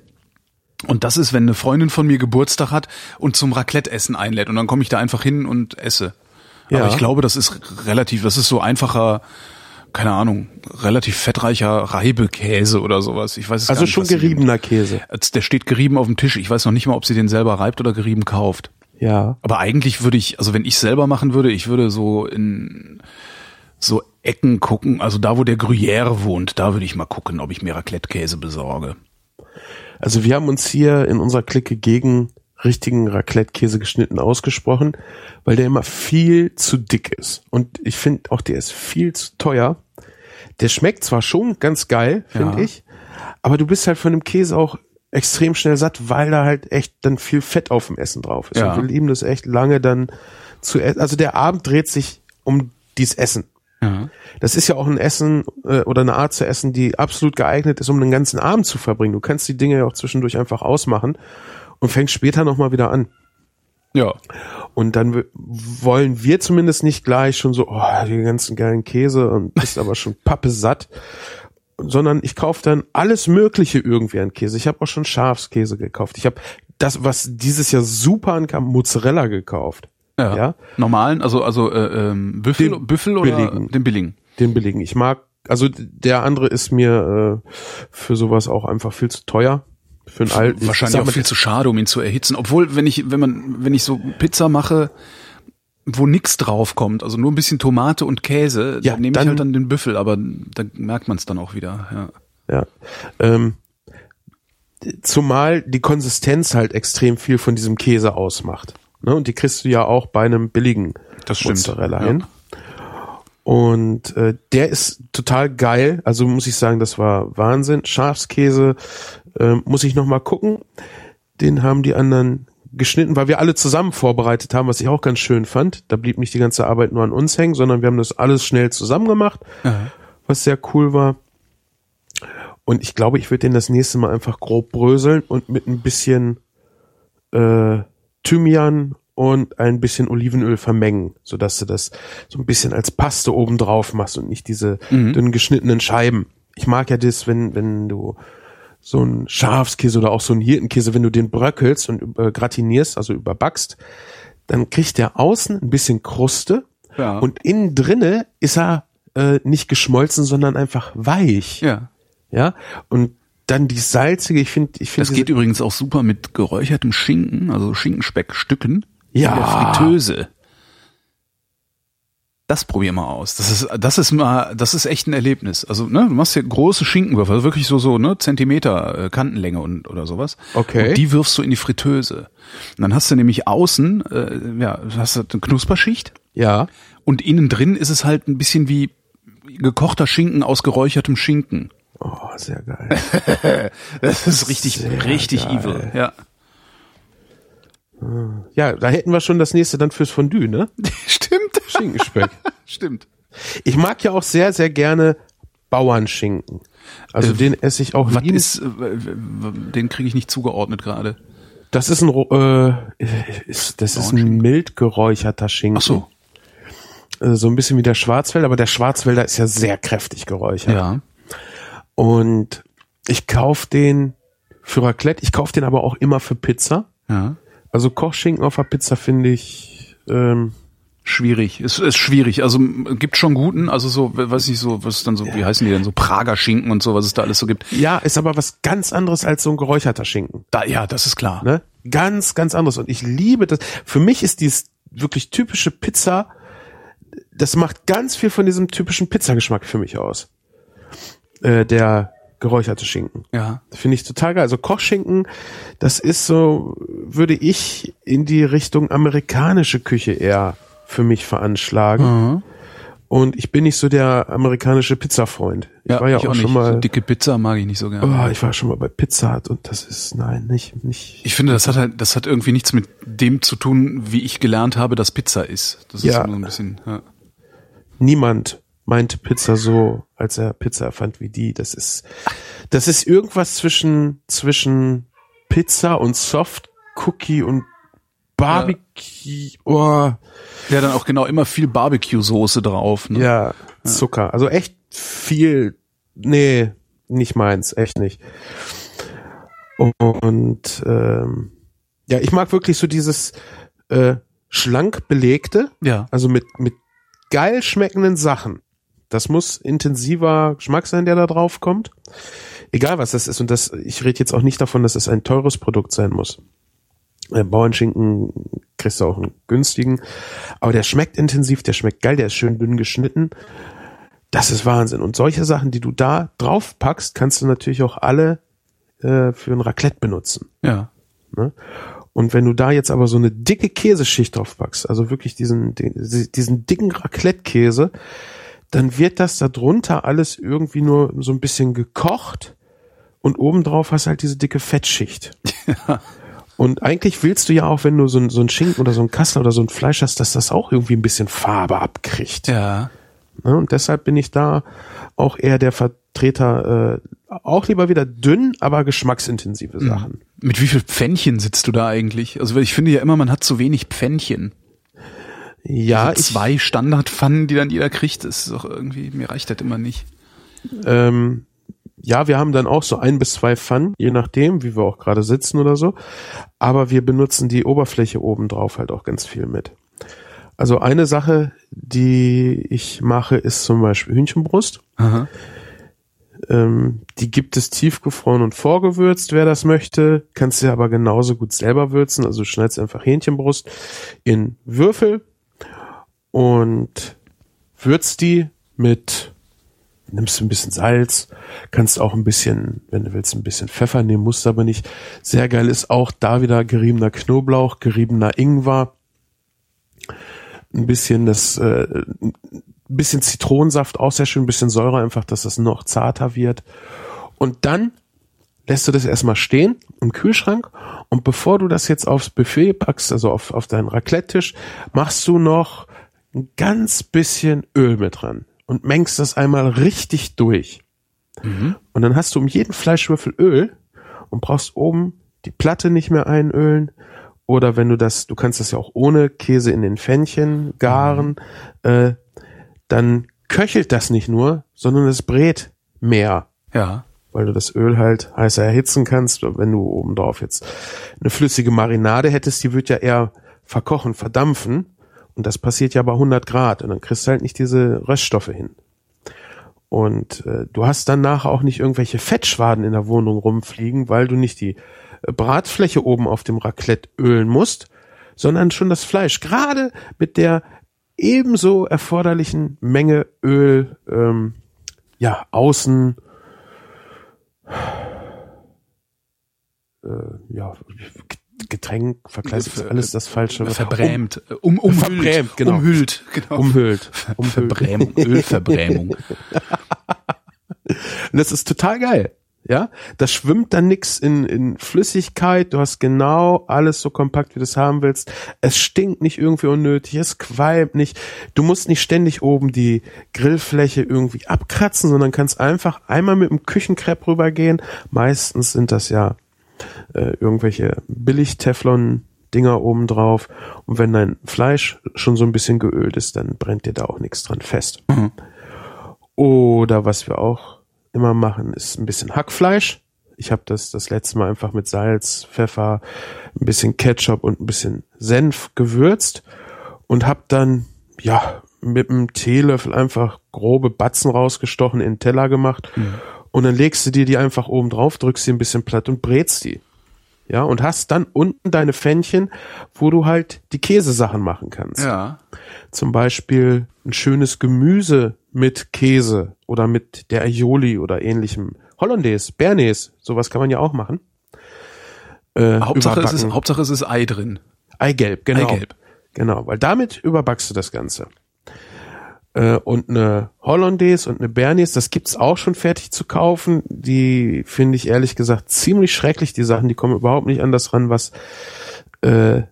Und das ist, wenn eine Freundin von mir Geburtstag hat und zum Raclette-Essen einlädt. Und dann komme ich da einfach hin und esse. Ja. Aber ich glaube, das ist relativ, das ist so einfacher, keine Ahnung, relativ fettreicher Reibekäse oder sowas. Ich weiß es Also nicht. schon nimmt. geriebener Käse. Der steht gerieben auf dem Tisch. Ich weiß noch nicht mal, ob sie den selber reibt oder gerieben kauft. Ja. Aber eigentlich würde ich, also wenn ich selber machen würde, ich würde so in so Ecken gucken, also da, wo der Gruyère wohnt, da würde ich mal gucken, ob ich mir Raclette-Käse besorge. Also wir haben uns hier in unserer Clique gegen richtigen Raclette-Käse geschnitten ausgesprochen, weil der immer viel zu dick ist. Und ich finde auch, der ist viel zu teuer. Der schmeckt zwar schon ganz geil, finde Ja. ich, aber du bist halt von dem Käse auch extrem schnell satt, weil da halt echt dann viel Fett auf dem Essen drauf ist. Ja. Und wir lieben das echt lange dann zu essen. Also der Abend dreht sich um dieses Essen. Ja. Das ist ja auch ein Essen äh, oder eine Art zu essen, die absolut geeignet ist, um den ganzen Abend zu verbringen. Du kannst die Dinge ja auch zwischendurch einfach ausmachen und fängst später nochmal wieder an. Ja. Und dann wollen wir zumindest nicht gleich schon so, oh, die ganzen geilen Käse und bist aber schon pappe satt, sondern ich kaufe dann alles Mögliche irgendwie an Käse. Ich habe auch schon Schafskäse gekauft. Ich habe das, was dieses Jahr super ankam, Mozzarella gekauft. Ja. Ja. Normalen, also also äh, ähm, Büffel, Den Büffel oder billigen. den billigen. Den billigen. Ich mag, also der andere ist mir äh, für sowas auch einfach viel zu teuer. Für einen alten. Wahrscheinlich auch viel zu schade, um ihn zu erhitzen. Obwohl, wenn ich, wenn man, wenn ich so Pizza mache, wo nix drauf kommt, also nur ein bisschen Tomate und Käse, Ja, dann nehme ich halt dann den Büffel, aber da merkt man es dann auch wieder. Ja. Ja. Ähm, zumal die Konsistenz halt extrem viel von diesem Käse ausmacht. Ne? Und die kriegst du ja auch bei einem billigen Das stimmt, Mozzarella ja. hin. Und äh, der ist total geil. Also muss ich sagen, das war Wahnsinn. Schafskäse äh, muss ich noch mal gucken. Den haben die anderen geschnitten, weil wir alle zusammen vorbereitet haben, was ich auch ganz schön fand. Da blieb nicht die ganze Arbeit nur an uns hängen, sondern wir haben das alles schnell zusammen gemacht, was sehr cool war. Und ich glaube, ich würde den das nächste Mal einfach grob bröseln und mit ein bisschen äh, Thymian und ein bisschen Olivenöl vermengen, sodass du das so ein bisschen als Paste oben drauf machst und nicht diese dünnen geschnittenen Scheiben. Ich mag ja das, wenn, wenn du so ein Schafskäse oder auch so ein Hirtenkäse, wenn du den bröckelst und äh, gratinierst, also überbackst, dann kriegt der außen ein bisschen Kruste Ja. und innen drinne ist er äh, nicht geschmolzen, sondern einfach weich. Ja. Ja, und dann die salzige, ich finde, ich finde Das geht übrigens auch super mit geräuchertem Schinken, also Schinkenspeckstücken Ja. in der Fritteuse. Das probier mal aus. Das ist, das ist mal, das ist echt ein Erlebnis. Also, ne, du machst hier große Schinkenwürfel, also wirklich so, so, ne, Zentimeter äh, Kantenlänge und, oder sowas. Okay. Und die wirfst du in die Fritteuse. Und dann hast du nämlich außen, äh, ja, hast du eine Knusperschicht ja, und innen drin ist es halt ein bisschen wie gekochter Schinken aus geräuchertem Schinken. oh, sehr geil. Das ist richtig, Sehr richtig geil. evil, ja. Ja, da hätten wir schon das nächste dann fürs Fondue, ne? Stimmt. Schinkenspeck. Stimmt. Ich mag ja auch sehr, sehr gerne Bauernschinken. Also Äh, den esse ich auch Was liebend. ist, äh, den kriege ich nicht zugeordnet gerade. Das ist ein, äh, ist, das ist ein mild geräucherter Schinken. Ach so. Äh, So ein bisschen wie der Schwarzwälder, aber der Schwarzwälder ist ja sehr kräftig geräuchert. Ja. Und ich kauf den für Raclette, ich kauf den aber auch immer für Pizza. Ja. Also Kochschinken auf der Pizza finde ich, ähm, Schwierig. Es ist schwierig. Also gibt schon guten, also so, we- weiß ich so, was ist dann so, wie heißen die denn, so Prager Schinken und so, was es da alles so gibt. ja, ist aber was ganz anderes als so ein geräucherter Schinken. Da, ja, das ist klar. Ne? Ganz, ganz anderes. Und ich liebe das. Für mich ist dieses wirklich typische Pizza, das macht ganz viel von diesem typischen Pizzageschmack für mich aus. Äh, der geräucherte Schinken. Ja. Finde ich total geil. Also Kochschinken, das ist so, würde ich in die Richtung amerikanische Küche eher für mich veranschlagen. Mhm. Und ich bin nicht so der amerikanische Pizzafreund. Ich Ja, war ja ich auch, auch schon mal, So dicke Pizza mag ich nicht so gerne. oh, ich war schon mal bei Pizza Hut und das ist, nein, nicht, nicht. Ich finde, das hat halt, das hat irgendwie nichts mit dem zu tun, wie ich gelernt habe, dass Pizza ist. Das Ja. ist nur ein bisschen, ja. niemand meinte Pizza so, als er Pizza erfand wie die. Das ist, das ist irgendwas zwischen, zwischen Pizza und Soft Cookie und Barbecue. Oh, Ja, dann auch genau immer viel Barbecue-Soße drauf. Ne? ja, Zucker. Also echt viel. Nee, nicht meins, echt nicht. Und ähm, ja, ich mag wirklich so dieses äh, schlank belegte, Ja. also mit, mit geil schmeckenden Sachen. Das muss intensiver Geschmack sein, der da drauf kommt. Egal was das ist. Und das, ich rede jetzt auch nicht davon, dass es ein teures Produkt sein muss. Äh, Bauernschinken kriegst du auch einen günstigen. Aber der schmeckt intensiv, der schmeckt geil, der ist schön dünn geschnitten. Das ist Wahnsinn. Und solche Sachen, die du da drauf packst, kannst du natürlich auch alle äh, für ein Raclette benutzen. Ja. Ne? Und wenn du da jetzt aber so eine dicke Käseschicht drauf packst, also wirklich diesen, diesen dicken Raclette-Käse, dann wird das da drunter alles irgendwie nur so ein bisschen gekocht und obendrauf hast halt diese dicke Fettschicht. Und eigentlich willst du ja auch, wenn du so ein, so ein Schinken oder so ein Kassler oder so ein Fleisch hast, dass das auch irgendwie ein bisschen Farbe abkriegt. Ja. Ne? Und deshalb bin ich da auch eher der Vertreter, äh, auch lieber wieder dünn, aber geschmacksintensive Sachen. Mit wie viel Pfännchen sitzt du da eigentlich? Also ich finde ja immer, man hat zu wenig Pfännchen. Ja, So zwei Standardpfannen, die dann jeder kriegt, ist doch irgendwie, mir reicht das immer nicht. Ähm, ja, wir haben dann auch so ein bis zwei Pfannen, je nachdem, wie wir auch gerade sitzen oder so. Aber wir benutzen die Oberfläche oben drauf halt auch ganz viel mit. Also eine Sache, die ich mache, ist zum Beispiel Hühnchenbrust. Ähm, die gibt es tiefgefroren und vorgewürzt, wer das möchte. Kannst du aber genauso gut selber würzen. Also schneidest einfach Hähnchenbrust in Würfel und würzt die mit, nimmst ein bisschen Salz, kannst auch ein bisschen, wenn du willst, ein bisschen Pfeffer nehmen, musst aber nicht. Sehr geil ist auch da wieder geriebener Knoblauch, geriebener Ingwer, ein bisschen das, äh, ein bisschen Zitronensaft, auch sehr schön, ein bisschen Säure einfach, dass das noch zarter wird. Und dann lässt du das erstmal stehen im Kühlschrank und bevor du das jetzt aufs Buffet packst, also auf, auf deinen Raclette-Tisch, machst du noch ein ganz bisschen Öl mit dran und mengst das einmal richtig durch. Und dann hast du um jeden Fleischwürfel Öl und brauchst oben die Platte nicht mehr einölen. Oder wenn du das, du kannst das ja auch ohne Käse in den Pfännchen garen, äh, dann köchelt das nicht nur, sondern es brät mehr. Ja. weil du das Öl halt heißer erhitzen kannst. Wenn du oben drauf jetzt eine flüssige Marinade hättest, die wird ja eher verkochen, verdampfen. Und das passiert ja bei 100 Grad. Und dann kriegst du halt nicht diese Röststoffe hin. Und äh, du hast danach auch nicht irgendwelche Fettschwaden in der Wohnung rumfliegen, weil du nicht die äh, Bratfläche oben auf dem Raclette ölen musst, sondern schon das Fleisch. Gerade mit der ebenso erforderlichen Menge Öl, ähm, ja, außen, äh, ja, Getränk, verkleidet ist alles das falsche. Verbrämt, um, umhüllt, verbrämt, genau. umhüllt, genau. Umhüllt. umhüllt. Verbrämung, Ölverbrämung. Und das ist total geil. Ja, da schwimmt dann nix in, in Flüssigkeit. Du hast genau alles so kompakt, wie du es haben willst. Es stinkt nicht irgendwie unnötig. Es qualmt nicht. Du musst nicht ständig oben die Grillfläche irgendwie abkratzen, sondern kannst einfach einmal mit dem Küchenkrepp rübergehen. Meistens sind das ja äh, irgendwelche Billig-Teflon-Dinger oben drauf. Und wenn dein Fleisch schon so ein bisschen geölt ist, dann brennt dir da auch nichts dran fest. Mhm. Oder was wir auch immer machen, ist ein bisschen Hackfleisch. Ich habe das das letzte Mal einfach mit Salz, Pfeffer, ein bisschen Ketchup und ein bisschen Senf gewürzt und habe dann ja mit einem Teelöffel einfach grobe Batzen rausgestochen in den Teller gemacht Mhm. Und dann legst du dir die einfach oben drauf, drückst sie ein bisschen platt und brätst die. Ja, und hast dann unten deine Pfännchen, wo du halt die Käsesachen machen kannst. Ja. Zum Beispiel ein schönes Gemüse mit Käse oder mit der Aioli oder ähnlichem. Hollandaise, Bernays, sowas kann man ja auch machen. Äh, Hauptsache es, ist. Hauptsache es ist Ei drin. Eigelb, genau. Eigelb. Genau, weil damit überbackst du das Ganze. Äh, und eine Hollandaise und eine Bernays, das gibt's auch schon fertig zu kaufen. Die finde ich ehrlich gesagt ziemlich schrecklich, die Sachen. Die kommen überhaupt nicht an das ran, was äh,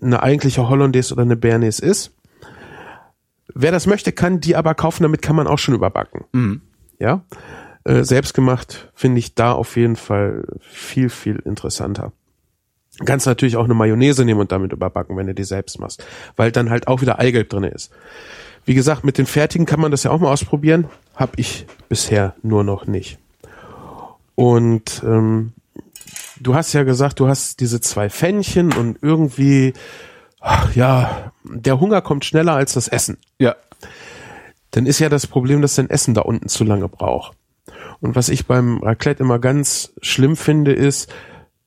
eine eigentliche Hollandaise oder eine Bernays ist. Wer das möchte, kann die aber kaufen, damit kann man auch schon überbacken. Mhm. Ja, äh, selbstgemacht finde ich da auf jeden Fall viel, viel interessanter. Kannst natürlich auch eine Mayonnaise nehmen und damit überbacken, wenn du die selbst machst, weil dann halt auch wieder Eigelb drin ist. Wie gesagt, mit den fertigen kann man das ja auch mal ausprobieren. Hab ich bisher nur noch nicht. Und ähm, du hast ja gesagt, du hast diese zwei Pfännchen und irgendwie, ach, ja, der Hunger kommt schneller als das Essen Ja. dann ist ja das Problem, dass dein Essen da unten zu lange braucht. Und was ich beim Raclette immer ganz schlimm finde, ist,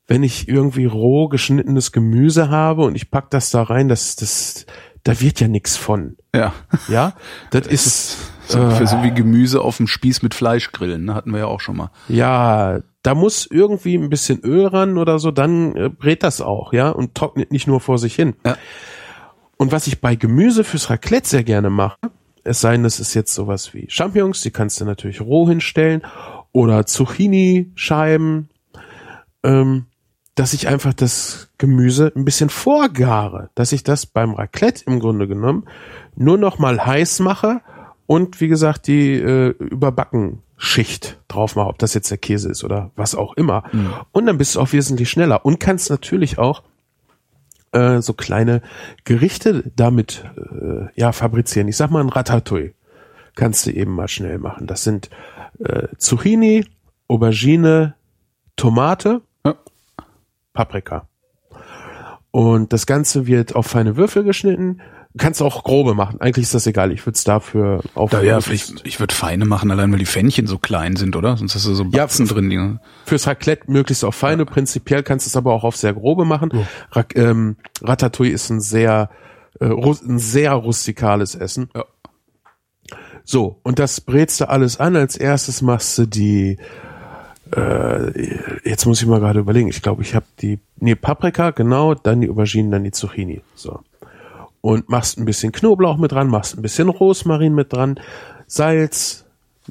wenn ich irgendwie roh geschnittenes Gemüse habe und ich pack das da rein, das, das, da wird ja nix von. Ja. Ja, das ist, So, für so wie Gemüse auf dem Spieß mit Fleisch grillen, ne? hatten wir ja auch schon mal. ja, da muss irgendwie ein bisschen Öl ran oder so, dann äh, brät das auch, ja, und trocknet nicht nur vor sich hin. Ja. Und was ich bei Gemüse fürs Raclette sehr gerne mache, es sei denn, das ist jetzt sowas wie Champignons, die kannst du natürlich roh hinstellen oder Zucchini-Scheiben, ähm, dass ich einfach das Gemüse ein bisschen vorgare, dass ich das beim Raclette im Grunde genommen nur noch mal heiß mache und wie gesagt die äh, Überbackenschicht drauf mache, ob das jetzt der Käse ist oder was auch immer. Und dann bist du auch wesentlich schneller und kannst natürlich auch äh, so kleine Gerichte damit äh, ja fabrizieren. Ich sag mal ein Ratatouille kannst du eben mal schnell machen. Das sind äh, Zucchini, Aubergine, Tomate. Paprika. Und das Ganze wird auf feine Würfel geschnitten. Kannst du auch grobe machen. Eigentlich ist das egal. Ich würde es dafür auf Da, ja, vielleicht, ich würde feine machen, allein weil die Pfännchen so klein sind, oder? Sonst hast du so Ja, Batzen drin. Die, fürs Raclette möglichst auf feine. Prinzipiell kannst du es aber auch auf sehr grobe machen. Rac ähm, Ratatouille ist ein sehr äh, ein sehr rustikales Essen. Ja. So, und das brätst du alles an. Als erstes machst du die, äh, jetzt muss ich mal gerade überlegen, ich glaube, ich habe die, nee, Paprika, genau, dann die Auberginen, dann die Zucchini. So. Und machst ein bisschen Knoblauch mit dran, machst ein bisschen Rosmarin mit dran, Salz,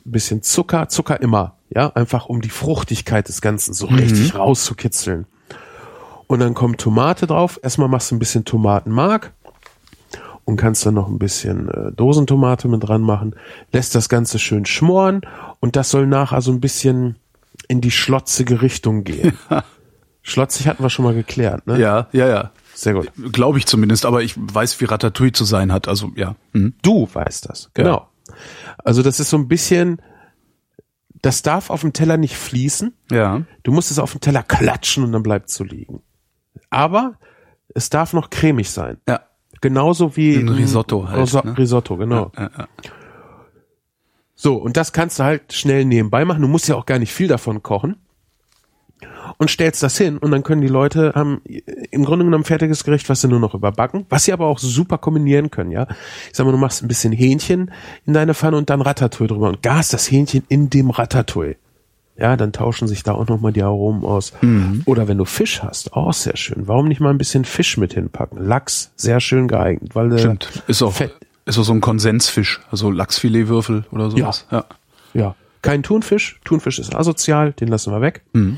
ein bisschen Zucker, Zucker immer, ja, einfach um die Fruchtigkeit des Ganzen so richtig rauszukitzeln. Und dann kommt Tomate drauf. Erstmal machst du ein bisschen Tomatenmark und kannst dann noch ein bisschen äh, Dosentomate mit dran machen. Lässt das Ganze schön schmoren und das soll nachher so ein bisschen in die schlotzige Richtung gehen. Schlotzig hatten wir schon mal geklärt, ne? ja, ja, ja. Sehr gut. Glaube ich zumindest, aber ich weiß, wie Ratatouille zu sein hat. Also ja. Mhm. Du weißt das, genau. Also das ist so ein bisschen das darf auf dem Teller nicht fließen. Ja. Du musst es auf dem Teller klatschen und dann bleibt es so liegen. Aber es darf noch cremig sein. Ja. Genauso wie Ein Risotto halt, Riso ne? Risotto, genau. Ja, ja. So, und das kannst du halt schnell nebenbei machen. Du musst ja auch gar nicht viel davon kochen. Und stellst das hin und dann können die Leute haben im Grunde genommen ein fertiges Gericht, was sie nur noch überbacken, was sie aber auch super kombinieren können, ja. Ich sag mal, du machst ein bisschen Hähnchen in deine Pfanne und dann Ratatouille drüber und gas das Hähnchen in dem Ratatouille. Ja, dann tauschen sich da auch nochmal die Aromen aus. Oder wenn du Fisch hast, auch sehr schön. Warum nicht mal ein bisschen Fisch mit hinpacken? Lachs, sehr schön geeignet, weil der Stimmt. Ist auch, Fett, ist auch so ein Konsensfisch, also Lachsfiletwürfel oder sowas. Ja. Ja. Kein Thunfisch. Thunfisch ist asozial, den lassen wir weg. Mhm.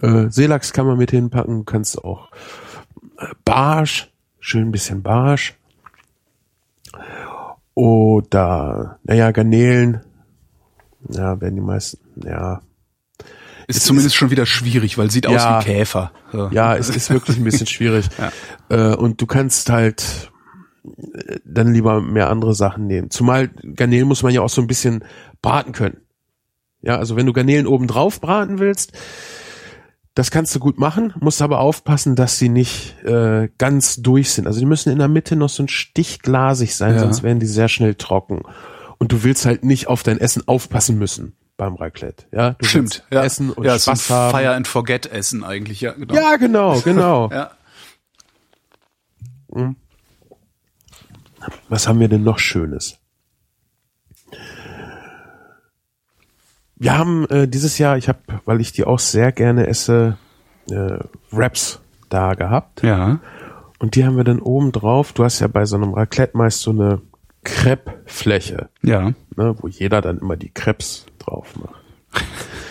Äh, Seelachs kann man mit hinpacken, kannst auch äh, Barsch, schön ein bisschen Barsch. Oder, naja, Garnelen. Ja, werden die meisten, ja. Ist zumindest schon wieder schwierig, weil sieht Ja. aus wie Käfer. So. Ja, es ist wirklich ein bisschen schwierig. Äh, und du kannst halt dann lieber mehr andere Sachen nehmen. Zumal Garnelen muss man ja auch so ein bisschen braten können. Ja, also wenn du Garnelen oben drauf braten willst, das kannst du gut machen, musst aber aufpassen, dass sie nicht äh, ganz durch sind. Also die müssen in der Mitte noch so ein Stich glasig sein, Ja. sonst werden die sehr schnell trocken. Und du willst halt nicht auf dein Essen aufpassen müssen beim Raclette. Ja, du Stimmt. Ja. Essen und ja, es ist ein Spaß haben. Fire and Forget Essen eigentlich, ja, genau. Ja, genau, genau. Ja. Was haben wir denn noch Schönes? Wir haben äh, dieses Jahr, ich habe, weil ich die auch sehr gerne esse, äh, Wraps da gehabt. Ja. Und die haben wir dann oben drauf. Du hast ja bei so einem Raclette meist so eine Crepe-Fläche, Ja. ne, wo jeder dann immer die Crepes drauf macht.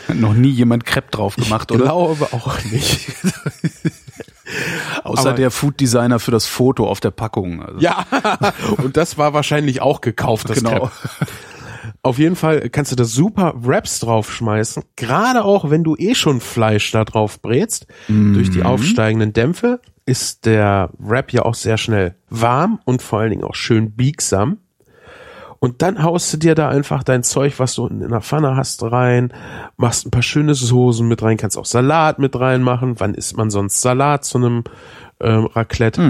Hat noch nie jemand Crepe drauf gemacht, Ich oder? glaube auch nicht. Außer aber- der Food Designer für das Foto auf der Packung. Also. Ja, und das war wahrscheinlich auch gekauft, das Genau. Crepe. Auf jeden Fall kannst du da super Wraps draufschmeißen, gerade auch wenn du eh schon Fleisch da drauf brätst. Durch die aufsteigenden Dämpfe ist der Wrap ja auch sehr schnell warm und vor allen Dingen auch schön biegsam. Und dann haust du dir da einfach dein Zeug, was du unten in der Pfanne hast, rein, machst ein paar schöne Soßen mit rein, kannst auch Salat mit reinmachen. Wann isst man sonst Salat zu einem ähm, Raclette?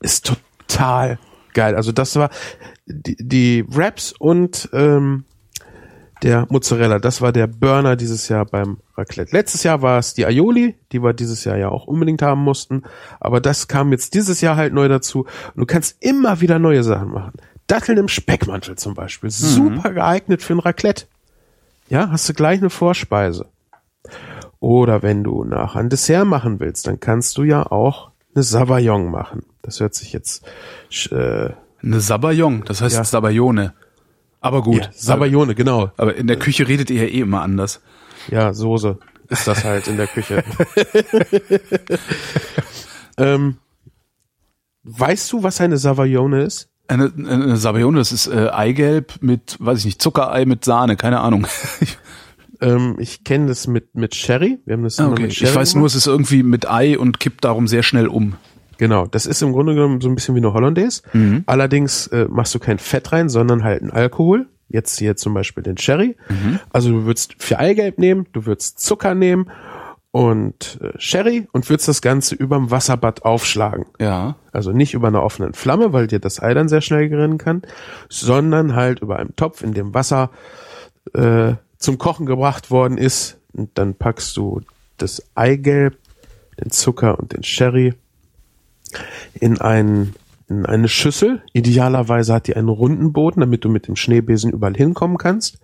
Ist total geil. Also das war die, die Wraps und ähm, der Mozzarella. Das war der Burner dieses Jahr beim Raclette. Letztes Jahr war es die Aioli, die wir dieses Jahr ja auch unbedingt haben mussten. Aber das kam jetzt dieses Jahr halt neu dazu. Und du kannst immer wieder neue Sachen machen. Datteln im Speckmantel zum Beispiel. Super geeignet für ein Raclette. Ja, hast du gleich eine Vorspeise. Oder wenn du nachher ein Dessert machen willst, dann kannst du ja auch eine Savaillon machen. Das hört sich jetzt äh, Eine Sabayong, das heißt Ja. Sabayone. Aber gut. ja, Savaillone, genau. Aber in der Küche redet ihr ja eh immer anders. Ja, Soße ist das halt in der Küche. ähm, weißt du, was eine Savaillone ist? Eine, eine Sabayone, das ist äh, Eigelb mit, weiß ich nicht, Zuckerei mit Sahne, keine Ahnung. Ähm, ich kenne das mit mit Sherry. Wir haben das immer okay. mit Sherry Ich weiß nur, es ist irgendwie mit Ei und kippt darum sehr schnell um. Genau, das ist im Grunde genommen so ein bisschen wie eine Hollandaise. Allerdings äh, machst du kein Fett rein, sondern halt einen Alkohol. Jetzt hier zum Beispiel den Sherry. Also du würdest für Eigelb nehmen, du würdest Zucker nehmen und äh, Sherry und würdest das Ganze überm Wasserbad aufschlagen. Ja. Also nicht über einer offenen Flamme, weil dir das Ei dann sehr schnell gerinnen kann, sondern halt über einem Topf, in dem Wasser äh, zum Kochen gebracht worden ist. Und dann packst du das Eigelb, den Zucker und den Sherry in, ein, in eine Schüssel. Idealerweise hat die einen runden Boden, damit du mit dem Schneebesen überall hinkommen kannst.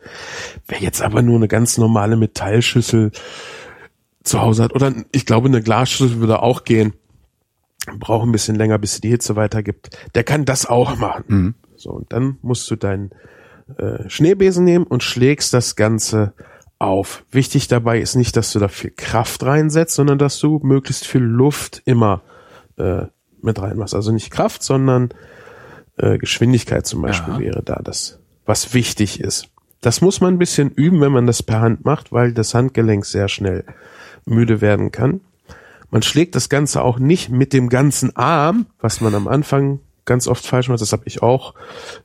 Wer jetzt aber nur eine ganz normale Metallschüssel zu Hause hat, oder ich glaube, eine Glasschüssel würde auch gehen, braucht ein bisschen länger, bis sie die Hitze weitergibt. Der kann das auch machen. So, und dann musst du deinen äh, Schneebesen nehmen und schlägst das Ganze auf. Wichtig dabei ist nicht, dass du da viel Kraft reinsetzt, sondern dass du möglichst viel Luft immer äh, mit reinmachst. Also nicht Kraft, sondern äh, Geschwindigkeit zum Beispiel Ja. wäre da das, was wichtig ist. Das muss man ein bisschen üben, wenn man das per Hand macht, weil das Handgelenk sehr schnell müde werden kann. Man schlägt das Ganze auch nicht mit dem ganzen Arm, was man am Anfang ganz oft falsch machst, das habe ich auch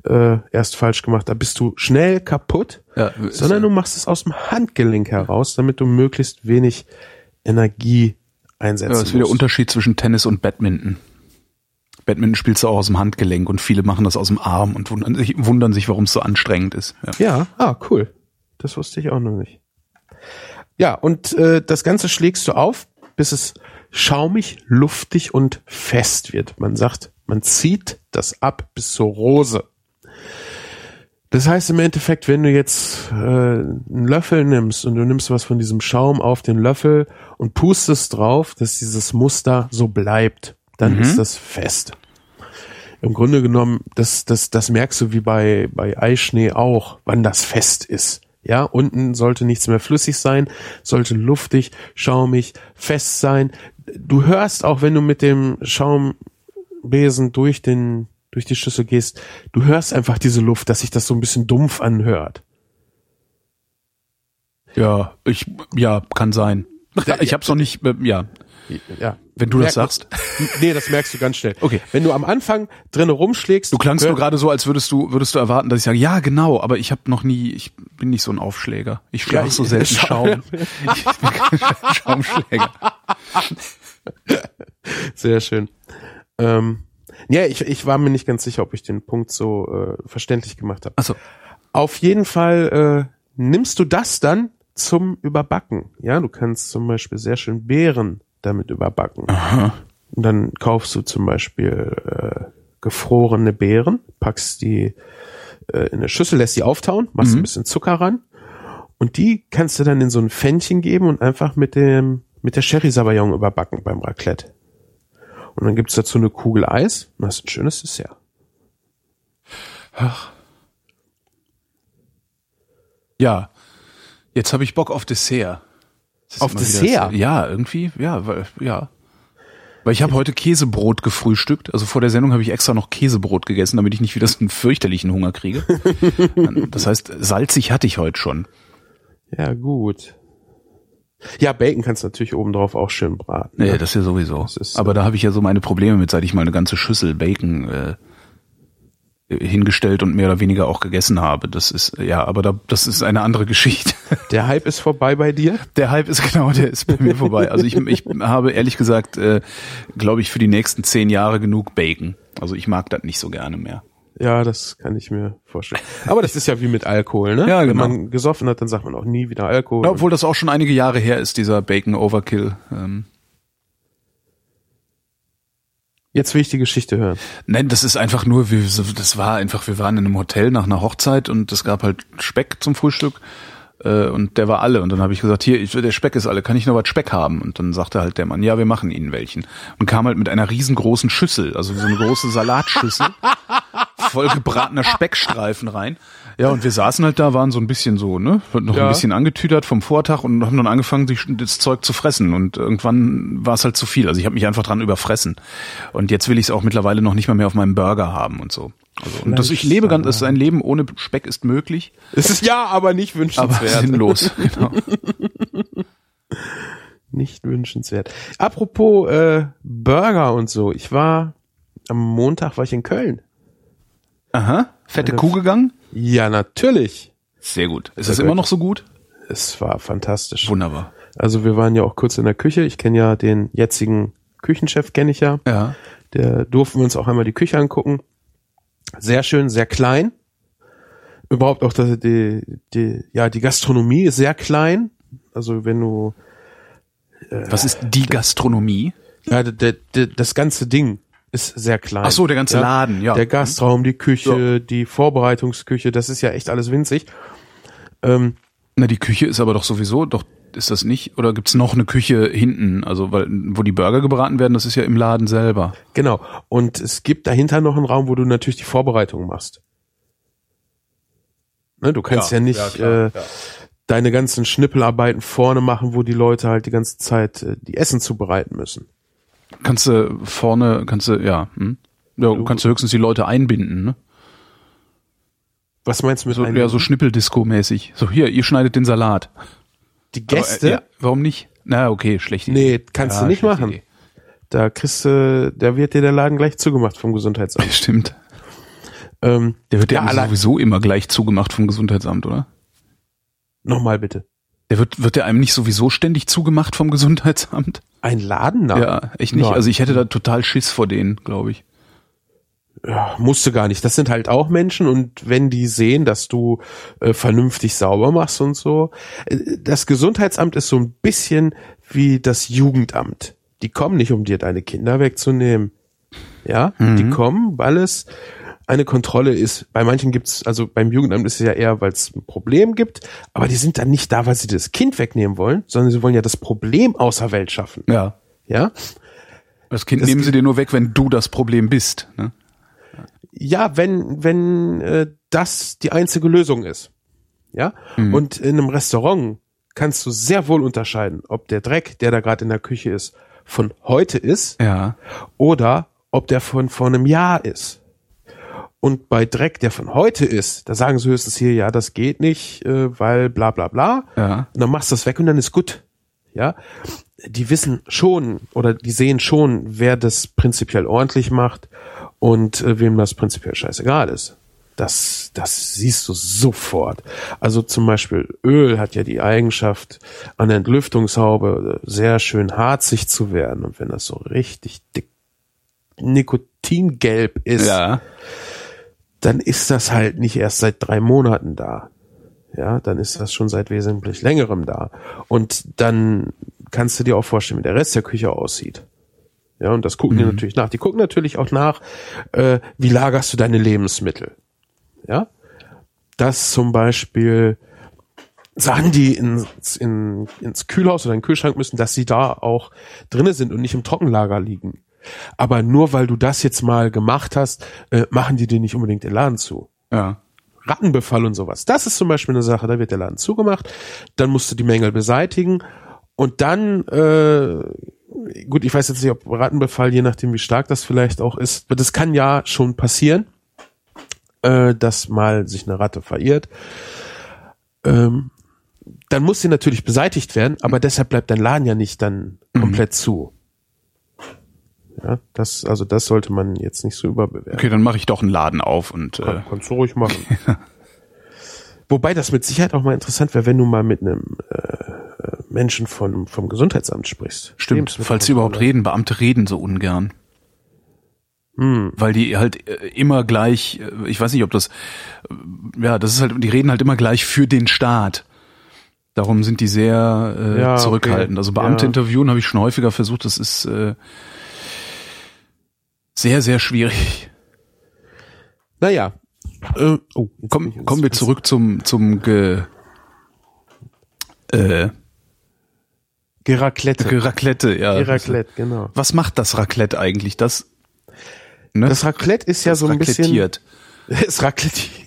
äh, erst falsch gemacht, da bist du schnell kaputt, Ja, sondern du machst es aus dem Handgelenk heraus, damit du möglichst wenig Energie einsetzen Ja, das ist wieder der. Unterschied zwischen Tennis und Badminton. Badminton spielst du auch aus dem Handgelenk und viele machen das aus dem Arm und wundern sich, wundern sich warum es so anstrengend ist. Ja. Ja, ah, cool. Das wusste ich auch noch nicht. Ja, und äh, das Ganze schlägst du auf, bis es schaumig, luftig und fest wird. Man sagt, man zieht das ab bis zur Rose. Das heißt im Endeffekt, wenn du jetzt äh, einen Löffel nimmst und du nimmst was von diesem Schaum auf den Löffel und pustest drauf, dass dieses Muster so bleibt, dann ist das fest. Im Grunde genommen, das, das, das merkst du wie bei, bei Eischnee auch, wann das fest ist. Ja, unten sollte nichts mehr flüssig sein, sollte luftig, schaumig, fest sein. Du hörst auch, wenn du mit dem Schaumbesen durch den, durch die Schüssel gehst, du hörst einfach diese Luft, dass sich das so ein bisschen dumpf anhört. ja, ich ja kann sein. Ich hab's noch nicht. äh, Ja, Ja. wenn du das sagst. Nee, das merkst du ganz schnell. Okay. Wenn du am Anfang drinnen rumschlägst. Du klangst nur gerade so, als würdest du würdest du erwarten, dass ich sage, ja genau, aber ich habe noch nie, ich bin nicht so ein Aufschläger. Ich schlage Ja, so selten Schaum. Ich bin kein Schaumschläger. Sehr schön. Ähm, ja, ich, ich war mir nicht ganz sicher, ob ich den Punkt so äh, verständlich gemacht habe. Achso. Auf jeden Fall äh, nimmst du das dann zum Überbacken. Ja, du kannst zum Beispiel sehr schön Beeren damit überbacken. Und dann kaufst du zum Beispiel äh, gefrorene Beeren, packst die äh, in eine Schüssel, lässt die auftauen, machst ein bisschen Zucker ran und die kannst du dann in so ein Pfännchen geben und einfach mit dem mit der Sherry Sabayon überbacken beim Raclette. Und dann gibt's dazu eine Kugel Eis und hast ein schönes Dessert. Ja. Jetzt habe ich Bock auf Dessert. Auf Dessert? das- Ja, irgendwie, ja, weil, ja. Weil ich habe heute Käsebrot gefrühstückt. Also vor der Sendung habe ich extra noch Käsebrot gegessen, damit ich nicht wieder so einen fürchterlichen Hunger kriege. das heißt, salzig hatte ich heute schon. Ja, gut. Ja, Bacon kannst du natürlich obendrauf auch schön braten. Nee, ne? das ja sowieso. ist, Aber da habe ich ja so meine Probleme mit, seit ich mal eine ganze Schüssel Bacon äh, hingestellt und mehr oder weniger auch gegessen habe. Das ist, ja, aber da, das ist eine andere Geschichte. Der Hype ist vorbei bei dir? Der Hype ist genau, der ist bei mir vorbei. Also ich, ich habe ehrlich gesagt, äh, glaube ich, für die nächsten zehn Jahre genug Bacon. Also ich mag das nicht so gerne mehr. Ja, das kann ich mir vorstellen. Aber das ist ja wie mit Alkohol, ne? Ja, Wenn genau. man gesoffen hat, dann sagt man auch nie wieder Alkohol. Ja, obwohl das auch schon einige Jahre her ist, dieser Bacon Overkill. Ähm, Jetzt will ich die Geschichte hören. Nein, das ist einfach nur, wir, das war einfach, wir waren in einem Hotel nach einer Hochzeit und es gab halt Speck zum Frühstück äh, und der war alle und dann habe ich gesagt, hier, ich, der Speck ist alle, kann ich noch was Speck haben? Und dann sagte halt der Mann, ja, wir machen Ihnen welchen und kam halt mit einer riesengroßen Schüssel, also so eine große Salatschüssel, voll gebratener Speckstreifen rein. Ja, und wir saßen halt da, waren so ein bisschen so, ne, noch Ja. ein bisschen angetüdert vom Vortag und haben dann angefangen, sich das Zeug zu fressen. Und irgendwann war es halt zu viel. Also ich habe mich einfach dran überfressen. Und jetzt will ich es auch mittlerweile noch nicht mal mehr auf meinem Burger haben und so. Also, und das, ich lebe ganz, ist ein Leben ohne Speck ist möglich, Es ist ja, aber nicht aber wünschenswert. sinnlos. Genau. Nicht wünschenswert. Apropos äh, Burger und so. Ich war am Montag war ich in Köln. Aha, fette Kuh gegangen? Ja, natürlich. Sehr gut. Ist das immer noch so gut? Es war fantastisch. Wunderbar. Also wir waren ja auch kurz in der Küche. Ich kenne ja den jetzigen Küchenchef, kenne ich ja. Ja. Der durften wir uns auch einmal die Küche angucken. Sehr schön, sehr klein. Überhaupt auch die, die, die, ja, die Gastronomie ist sehr klein. Also wenn du Was ist die Gastronomie? ja, das ganze Ding ist sehr klein. Ach so, der ganze Laden, ja. Der Gastraum, die Küche, die Vorbereitungsküche, das ist ja echt alles winzig. Ähm, Na, die Küche ist aber doch sowieso, doch ist das nicht? Oder gibt's noch eine Küche hinten, also weil, wo die Burger gebraten werden, das ist ja im Laden selber. genau. Und es gibt dahinter noch einen Raum, wo du natürlich die Vorbereitung machst. Ne, du kannst ja, Ja, nicht ja, klar, äh, deine ganzen Schnippelarbeiten vorne machen, wo die Leute halt die ganze Zeit äh, die Essen zubereiten müssen. Kannst du vorne, kannst du, ja, hm? ja kannst du höchstens die Leute einbinden, ne? Was meinst du mit So, einem- ja, so Schnippeldisco-mäßig. So, hier, ihr schneidet den Salat. die Gäste? Aber, äh, ja, warum nicht? Na, okay, schlechte Nee, kannst Ja, du nicht machen. Idee. Da kriegst du, da wird dir der Laden gleich zugemacht vom Gesundheitsamt. Stimmt. Ähm, Der wird ja, Ja, sowieso immer gleich zugemacht vom Gesundheitsamt, oder? Nochmal bitte. Der wird, wird der einem nicht sowieso ständig zugemacht vom Gesundheitsamt? Ein Laden? Nein. Ja, echt nicht. Nein. Also ich hätte da total Schiss vor denen, glaube ich. Ja, musste gar nicht. Das sind halt auch Menschen und wenn die sehen, dass du äh, vernünftig sauber machst und so. Äh, das Gesundheitsamt ist so ein bisschen wie das Jugendamt. Die kommen nicht, um dir deine Kinder wegzunehmen. Ja, die kommen, weil es eine Kontrolle ist. Bei manchen gibt's, also beim Jugendamt ist es ja eher, weil es ein Problem gibt, aber die sind dann nicht da, weil sie das Kind wegnehmen wollen, sondern sie wollen ja das Problem außer Welt schaffen. Ja. Ja, Das Kind Das nehmen sie dir nur weg, wenn du das Problem bist. Ne? Ja, wenn, wenn äh, das die einzige Lösung ist. Ja? Mhm. Und in einem Restaurant kannst du sehr wohl unterscheiden, ob der Dreck, der da gerade in der Küche ist, von heute ist Ja. oder ob der von vor einem Jahr ist. Und bei Dreck, der von heute ist, da sagen sie höchstens hier, ja, das geht nicht, äh, weil bla bla bla. Ja. Und dann machst du das weg und dann ist gut. Ja. Die wissen schon oder die sehen schon, wer das prinzipiell ordentlich macht und äh, wem das prinzipiell scheißegal ist. Das, das siehst du sofort. Also zum Beispiel Öl hat ja die Eigenschaft, an der Entlüftungshaube sehr schön harzig zu werden. Und wenn das so richtig dick Nikotingelb ist, Ja. Dann ist das halt nicht erst seit drei Monaten da. Ja, dann ist das schon seit wesentlich längerem da. Und dann kannst du dir auch vorstellen, wie der Rest der Küche aussieht. Ja, und das gucken die natürlich nach. Die gucken natürlich auch nach, äh, wie lagerst du deine Lebensmittel. Ja, dass zum Beispiel Sachen, die ins, in, ins Kühlhaus oder in den Kühlschrank müssen, dass sie da auch drinne sind und nicht im Trockenlager liegen. Aber nur weil du das jetzt mal gemacht hast, äh, machen die dir nicht unbedingt den Laden zu. Ja. Rattenbefall und sowas. Das ist zum Beispiel eine Sache, da wird der Laden zugemacht, dann musst du die Mängel beseitigen und dann, äh, gut, ich weiß jetzt nicht, ob Rattenbefall, je nachdem wie stark das vielleicht auch ist, das kann ja schon passieren, äh, dass mal sich eine Ratte verirrt. Ähm, dann muss sie natürlich beseitigt werden, aber deshalb bleibt dein Laden ja nicht dann komplett zu. Ja, das, also das sollte man jetzt nicht so überbewerten. Okay, dann mache ich doch einen Laden auf und äh, Kann, kannst du ruhig machen. Wobei das mit Sicherheit auch mal interessant wäre, wenn du mal mit einem äh, Menschen von, vom Gesundheitsamt sprichst. stimmt, falls sie überhaupt reden, Beamte reden so ungern. Hm. Weil die halt äh, immer gleich, äh, ich weiß nicht, ob das, äh, ja, das ist halt, die reden halt immer gleich für den Staat. Darum sind die sehr äh, Ja, okay. zurückhaltend. Also Beamte Ja. interviewen habe ich schon häufiger versucht. Das ist äh, sehr, sehr schwierig. Naja. Äh, oh, Komm, kommen wir zurück zum zum Ge, äh, Geraclette. Ge Raclette. Ja. Geraclette, genau. Was macht das Raclette eigentlich? Das, ne? Das Raclette ist ja so ein bisschen. raclettiert.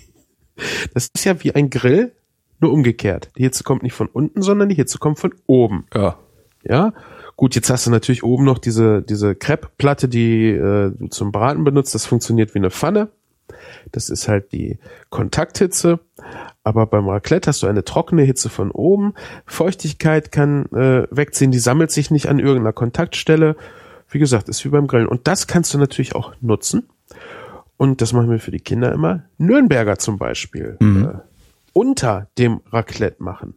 Das ist ja wie ein Grill, nur umgekehrt. Die Hitze kommt nicht von unten, sondern die Hitze kommt von oben. Ja. Ja, gut, jetzt hast du natürlich oben noch diese, diese Crepe-Platte, die äh, du zum Braten benutzt. Das funktioniert wie eine Pfanne. Das ist halt die Kontakthitze. Aber beim Raclette hast du eine trockene Hitze von oben. Feuchtigkeit kann äh, wegziehen, die sammelt sich nicht an irgendeiner Kontaktstelle. Wie gesagt, ist wie beim Grillen. Und das kannst du natürlich auch nutzen. Und das machen wir für die Kinder immer. Nürnberger zum Beispiel. Äh, unter dem Raclette machen.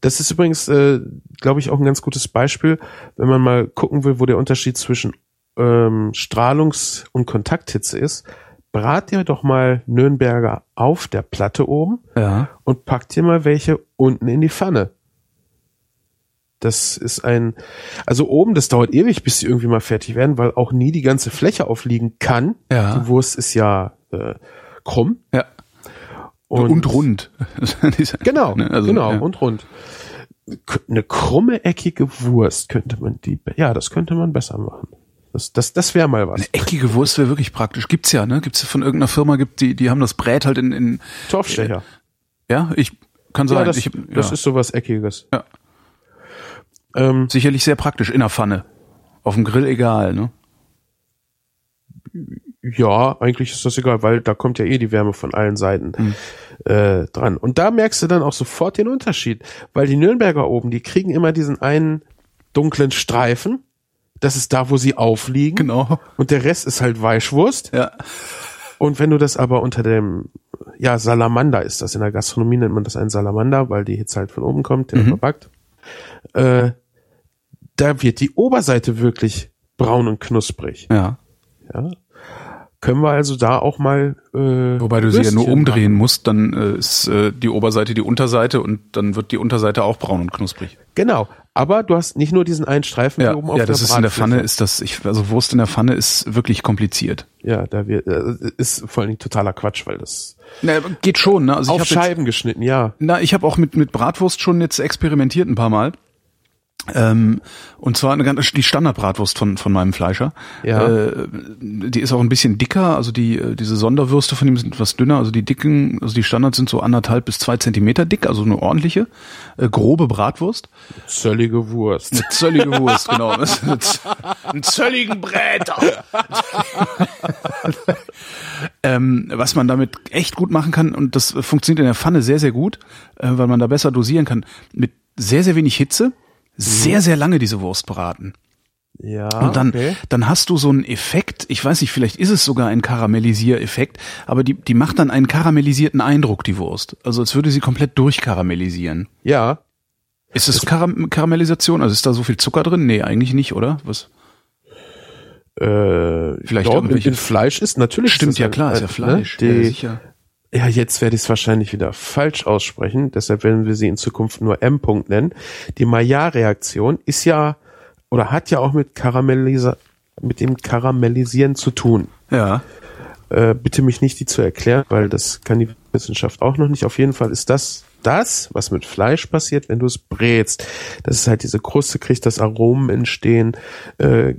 Das ist übrigens, äh, glaube ich, auch ein ganz gutes Beispiel, wenn man mal gucken will, wo der Unterschied zwischen ähm, Strahlungs- und Kontakthitze ist. Brat dir doch mal Nürnberger auf der Platte oben Ja. und pack dir mal welche unten in die Pfanne. Das ist ein, also oben, das dauert ewig, bis sie irgendwie mal fertig werden, weil auch nie die ganze Fläche aufliegen kann. Ja. Die Wurst ist ja äh, krumm. Ja. Und, rund. Diese- Genau, ne, also, genau, ja. und rund. Eine krumme, eckige Wurst könnte man die, ja, das könnte man besser machen. Das, das, das wäre mal was. Eine eckige Wurst wäre wirklich praktisch. Gibt's ja, ne? Gibt's ja von irgendeiner Firma, gibt die, die haben das Brät halt in, in Torfstecher. ja, ich kann sagen, Ja, das, ich, das ja, ist sowas Eckiges. Ja. Ähm, sicherlich sehr praktisch in der Pfanne. Auf dem Grill egal, ne? Ja, eigentlich ist das egal, weil da kommt ja eh die Wärme von allen Seiten Hm. äh, dran. Und da merkst du dann auch sofort den Unterschied, weil die Nürnberger oben, die kriegen immer diesen einen dunklen Streifen, Das ist da, wo sie aufliegen. Genau. Und der Rest ist halt Weichwurst. Ja. Und wenn du das aber unter dem, ja, Salamander ist das. In der Gastronomie nennt man das einen Salamander, weil die Hitze halt von oben kommt, der verbackt. Äh, da wird die Oberseite wirklich braun und knusprig. Ja. Ja. Können wir also da auch mal. Äh, Wobei du sie ja nur umdrehen machen. musst, dann äh, ist äh, die Oberseite die Unterseite und dann wird die Unterseite auch braun und knusprig. Genau. Aber du hast nicht nur diesen einen Streifen Ja, hier oben auf ja der das ist in der. Pfanne, ist das, ich, also Wurst in der Pfanne ist wirklich kompliziert. Ja, da wird, äh, ist vor allen Dingen totaler Quatsch, weil das Na, geht schon, ne? Also auf ich hab jetzt, Scheiben geschnitten, ja. Na, ich habe auch mit, mit Bratwurst schon jetzt experimentiert ein paar Mal. Ähm, und zwar eine ganz, die Standardbratwurst von, von meinem Fleischer. Ja. Äh, die ist auch ein bisschen dicker, also die, äh, diese Sonderwürste von ihm sind etwas dünner, also die dicken, also die Standards sind so anderthalb bis zwei Zentimeter dick, also eine ordentliche, äh, grobe Bratwurst. Zöllige Wurst. Eine zöllige Wurst, genau. Ein zölligen Bräter. ähm, was man damit echt gut machen kann, und das funktioniert in der Pfanne sehr, sehr gut, äh, weil man da besser dosieren kann, mit sehr, sehr wenig Hitze, sehr, sehr lange diese Wurst braten. Ja. Und dann, okay. dann hast du so einen Effekt, ich weiß nicht, vielleicht ist es sogar ein Karamellisiereffekt, aber die, die macht dann einen karamellisierten Eindruck, die Wurst. Also als würde sie komplett durchkaramellisieren. Ja. Ist es Karam Karamellisation? Also ist da so viel Zucker drin? Nee, eigentlich nicht, oder? Was? Äh, Vielleicht doch, in, in Fleisch ist natürlich. Stimmt, ja klar, ist äh, ja Fleisch. Ne? ja, Die, sicher. Ja, jetzt werde ich es wahrscheinlich wieder falsch aussprechen, deshalb werden wir sie in Zukunft nur M-Punkt nennen. Die Maillard-Reaktion ist ja oder hat ja auch mit Karamellisa mit dem Karamellisieren zu tun. Ja. Äh, bitte mich nicht, die zu erklären, weil das kann die Wissenschaft auch noch nicht. Auf jeden Fall ist das das, was mit Fleisch passiert, wenn du es brätst. Das ist halt diese Kruste kriegt, dass Aromen entstehen. Äh,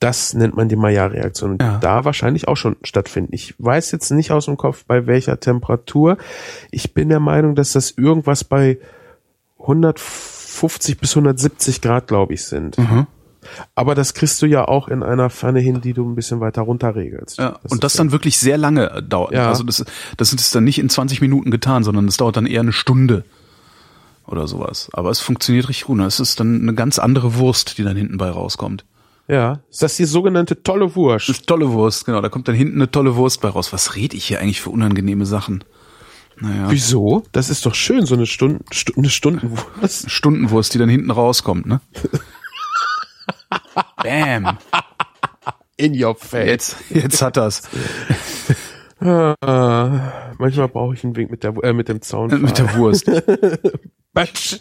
das nennt man die Maillard-Reaktion. Und Ja. Da wahrscheinlich auch schon stattfinden. Ich weiß jetzt nicht aus dem Kopf, bei welcher Temperatur. Ich bin der Meinung, dass das irgendwas bei 150 bis 170 Grad, glaube ich, sind. Mhm. Aber das kriegst du ja auch in einer Pfanne hin, die du ein bisschen weiter runterregelst. ja. Und ist das dann wirklich sehr lange dauert. Ja. Also das, das ist dann nicht in 20 Minuten getan, sondern das dauert dann eher eine Stunde oder sowas. Aber es funktioniert richtig gut. Es ist dann eine ganz andere Wurst, die dann hinten bei rauskommt. Ja, ist das die sogenannte tolle Wurst? Das ist tolle Wurst, genau. Da kommt dann hinten eine tolle Wurst bei raus. Was rede ich hier eigentlich für unangenehme Sachen? Naja. Wieso? Das ist doch schön, so eine Stunde, Stu eine Stundenwurst. Stundenwurst, die dann hinten rauskommt, ne? Bam. In your face. Jetzt, jetzt hat das. Äh, manchmal brauche ich einen Weg mit der äh, mit dem Zaun. Mit der Wurst. Batsch.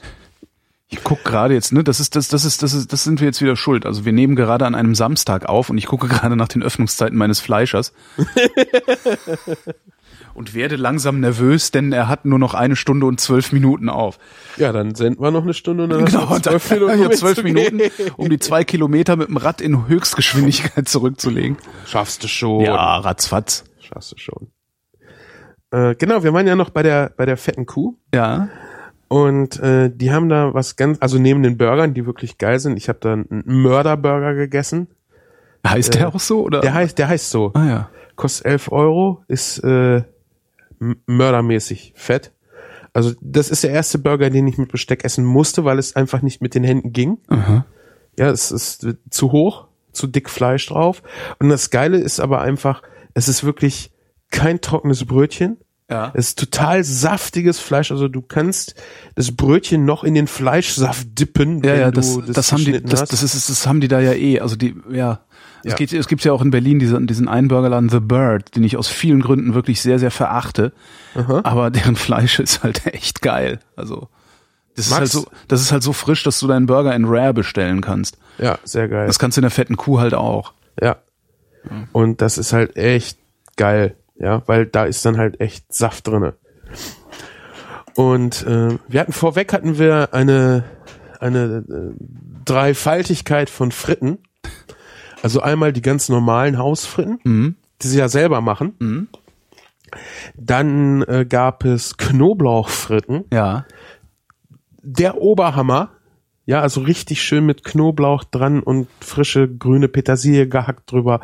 Ich guck gerade jetzt, ne, das ist, das, das ist, das ist, das sind wir jetzt wieder schuld. Also wir nehmen gerade an einem Samstag auf und ich gucke gerade nach den Öffnungszeiten meines Fleischers. und werde langsam nervös, denn er hat nur noch eine Stunde und zwölf Minuten auf. Ja, dann senden wir noch eine Stunde und dann Genau, und dann zwölf Minuten, ja, um zwölf. Minuten, um die zwei Kilometer mit dem Rad in Höchstgeschwindigkeit zurückzulegen. Schaffst du schon. Ja, ratzfatz. Schaffst du schon. Äh, genau, wir waren ja noch bei der bei der fetten Kuh Ja. Und äh, die haben da was ganz, also neben den Burgern, die wirklich geil sind. Ich habe da einen Mörderburger gegessen. Heißt der auch so, oder? Der heißt, der heißt so. ah ja. kostet 11 Euro, ist äh, mördermäßig fett. Also das ist der erste Burger, den ich mit Besteck essen musste, weil es einfach nicht mit den Händen ging. Aha. Ja, es ist äh, zu hoch, zu dick Fleisch drauf. Und das Geile ist aber einfach, es ist wirklich kein trockenes Brötchen. Ja. Es ist total saftiges Fleisch. Also du kannst das Brötchen noch in den Fleischsaft dippen, Ja, ja, das, das, das, haben die, das, das ist, das haben die da ja eh. Also die, ja. Es, Ja. geht, es gibt ja auch in Berlin diesen, diesen einen Burgerladen The Bird, den ich aus vielen Gründen wirklich sehr, sehr verachte. Aber deren Fleisch ist halt echt geil. Also, das ist halt so, das ist halt so frisch, dass du deinen Burger in Rare bestellen kannst. ja, sehr geil. Das kannst du in der fetten Kuh halt auch. Ja. Und das ist halt echt geil, ja, weil da ist dann halt echt Saft drinne. Und äh, wir hatten vorweg hatten wir eine eine äh, Dreifaltigkeit von Fritten. Also einmal die ganz normalen Hausfritten, die sie ja selber machen. Dann äh, gab es Knoblauchfritten. Ja. Der Oberhammer. Ja, also richtig schön mit Knoblauch dran und frische grüne Petersilie gehackt drüber.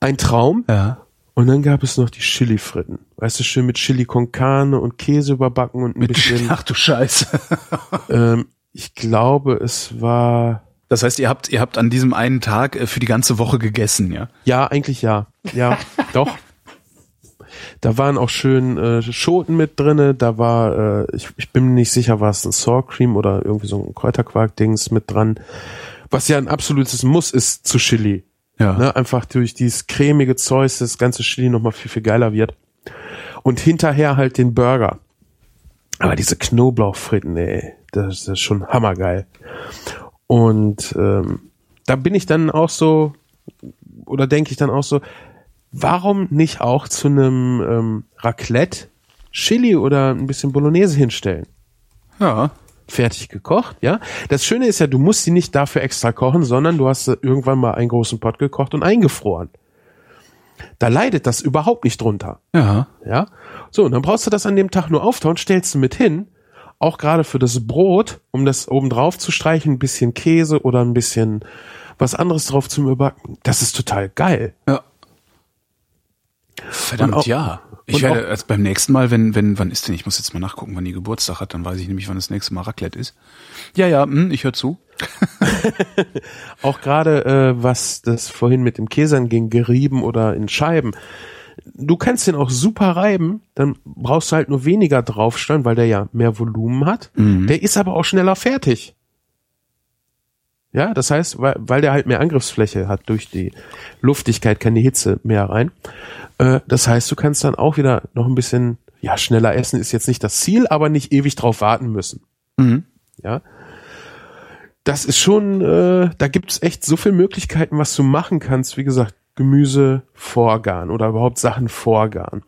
Ein Traum. Ja. Und dann gab es noch die Chili-Fritten. Weißt du, schön mit Chili con Carne und Käse überbacken und ein bisschen, Ach du Scheiße. ähm, ich glaube, es war Das heißt, ihr habt, ihr habt an diesem einen Tag äh, für die ganze Woche gegessen, ja? Ja, eigentlich ja. Ja, doch. Da waren auch schön äh, Schoten mit drinne. Da war, äh, ich, ich bin mir nicht sicher, war es ein Sour Cream oder irgendwie so ein Kräuterquark-Dings mit dran. Was ja ein absolutes Muss ist zu Chili. Ja. Ne? Einfach durch dieses cremige Zeug das ganze Chili nochmal viel, viel geiler wird. Und hinterher halt den Burger. Aber diese Knoblauchfritten, ey, das ist schon hammergeil. Und ähm, da bin ich dann auch so, oder denke ich dann auch so, warum nicht auch zu einem ähm, Raclette Chili oder ein bisschen Bolognese hinstellen? Ja. Fertig gekocht, ja. Das Schöne ist ja, du musst sie nicht dafür extra kochen, sondern du hast sie irgendwann mal einen großen Pot gekocht und eingefroren. Da leidet das überhaupt nicht drunter. Ja. Ja. So, und dann brauchst du das an dem Tag nur auftauen, stellst du mit hin. Auch gerade für das Brot, um das oben drauf zu streichen, ein bisschen Käse oder ein bisschen was anderes drauf zum Überbacken. Das ist total geil. Ja. Verdammt, auch- ja. Ich werde also beim nächsten Mal, wenn, wenn, wann ist denn? Ich muss jetzt mal nachgucken, wann die Geburtstag hat, dann weiß ich nämlich, wann das nächste Mal Raclette ist. Ja, ja, hm, ich höre zu. Auch gerade äh, was das vorhin mit dem Käse anging, gerieben oder in Scheiben. Du kannst den auch super reiben, dann brauchst du halt nur weniger draufstellen, weil der ja mehr Volumen hat. Der ist aber auch schneller fertig. Ja, das heißt, weil, weil der halt mehr Angriffsfläche hat durch die Luftigkeit, kann die Hitze mehr rein. Äh, das heißt, du kannst dann auch wieder noch ein bisschen, ja, schneller essen ist jetzt nicht das Ziel, aber nicht ewig drauf warten müssen. Mhm. Ja. Das ist schon, äh, da gibt's echt so viele Möglichkeiten, was du machen kannst. Wie gesagt, Gemüse vorgaren oder überhaupt Sachen vorgaren.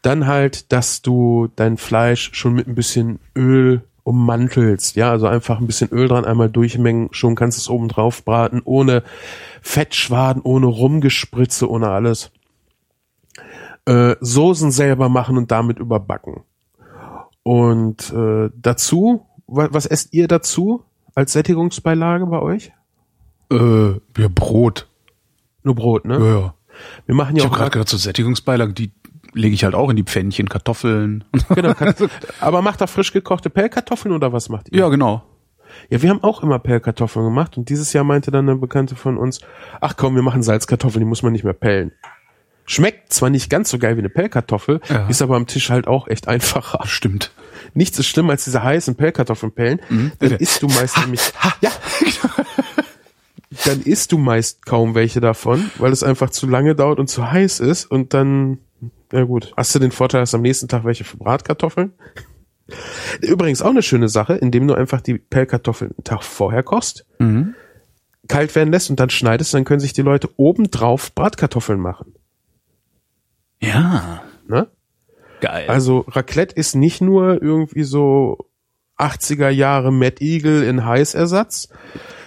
Dann halt, dass du dein Fleisch schon mit ein bisschen Öl ummantelst. Ja, also einfach ein bisschen Öl dran, einmal durchmengen, schon kannst du es oben drauf braten, ohne Fettschwaden, ohne Rumgespritze, ohne alles. Äh, Soßen selber machen und damit überbacken. Und äh, dazu, wa was esst ihr dazu als Sättigungsbeilage bei euch? Äh, ja, Brot. Nur Brot, ne? Ja, ja. Wir machen Ich ja habe auch gerade gedacht, so Sättigungsbeilage, die lege ich halt auch in die Pfännchen, Kartoffeln. genau, aber macht da frisch gekochte Pellkartoffeln oder was macht ihr? ja, genau. Ja, wir haben auch immer Pellkartoffeln gemacht und dieses Jahr meinte dann eine Bekannte von uns, ach komm, wir machen Salzkartoffeln, die muss man nicht mehr pellen. Schmeckt zwar nicht ganz so geil wie eine Pellkartoffel, Ja. ist aber am Tisch halt auch echt einfacher. Stimmt. Nichts ist schlimmer als diese heißen Pellkartoffeln pellen. Dann Bitte. isst du meist nämlich, ja. Dann isst du meist kaum welche davon, weil es einfach zu lange dauert und zu heiß ist und dann, ja gut, hast du den Vorteil, hast am nächsten Tag welche für Bratkartoffeln. Übrigens auch eine schöne Sache, indem du einfach die Pellkartoffeln einen Tag vorher kochst, kalt werden lässt und dann schneidest, dann können sich die Leute obendrauf Bratkartoffeln machen. Ja. Ne? Geil. Also Raclette ist nicht nur irgendwie so 80er Jahre Mad Eagle in Heißersatz,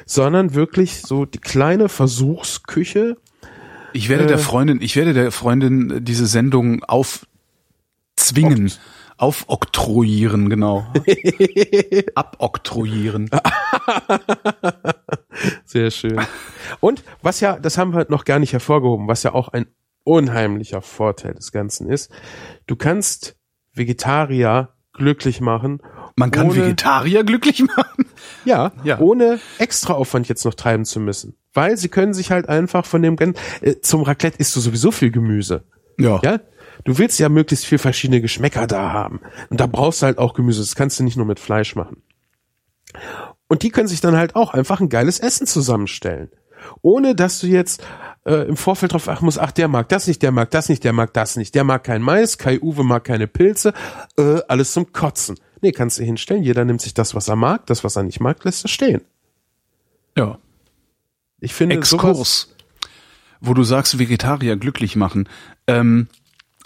sondern wirklich so die kleine Versuchsküche. Ich werde äh, der Freundin, ich werde der Freundin diese Sendung aufzwingen. Aufoktroyieren, genau. Aboktroyieren. Sehr schön. Und was ja, das haben wir noch gar nicht hervorgehoben, was ja auch ein unheimlicher Vorteil des Ganzen ist, du kannst Vegetarier glücklich machen. Man kann ohne- Vegetarier glücklich machen. Ja, Ja. ohne Extraaufwand jetzt noch treiben zu müssen. Weil sie können sich halt einfach von dem ganzen, äh, zum Raclette isst du sowieso viel Gemüse. Ja. Ja? Du willst ja möglichst viel verschiedene Geschmäcker da haben. Und da brauchst du halt auch Gemüse. Das kannst du nicht nur mit Fleisch machen. Und die können sich dann halt auch einfach ein geiles Essen zusammenstellen. Ohne dass du jetzt äh, im Vorfeld drauf achten musst, ach, der mag das nicht, der mag das nicht, der mag das nicht, der mag kein Mais, Kai Uwe mag keine Pilze, äh, alles zum Kotzen. Nee, kannst du hinstellen, jeder nimmt sich das, was er mag, das, was er nicht mag, lässt er stehen. Ja. Ich finde Exkurs, wo du sagst, Vegetarier glücklich machen. Ähm,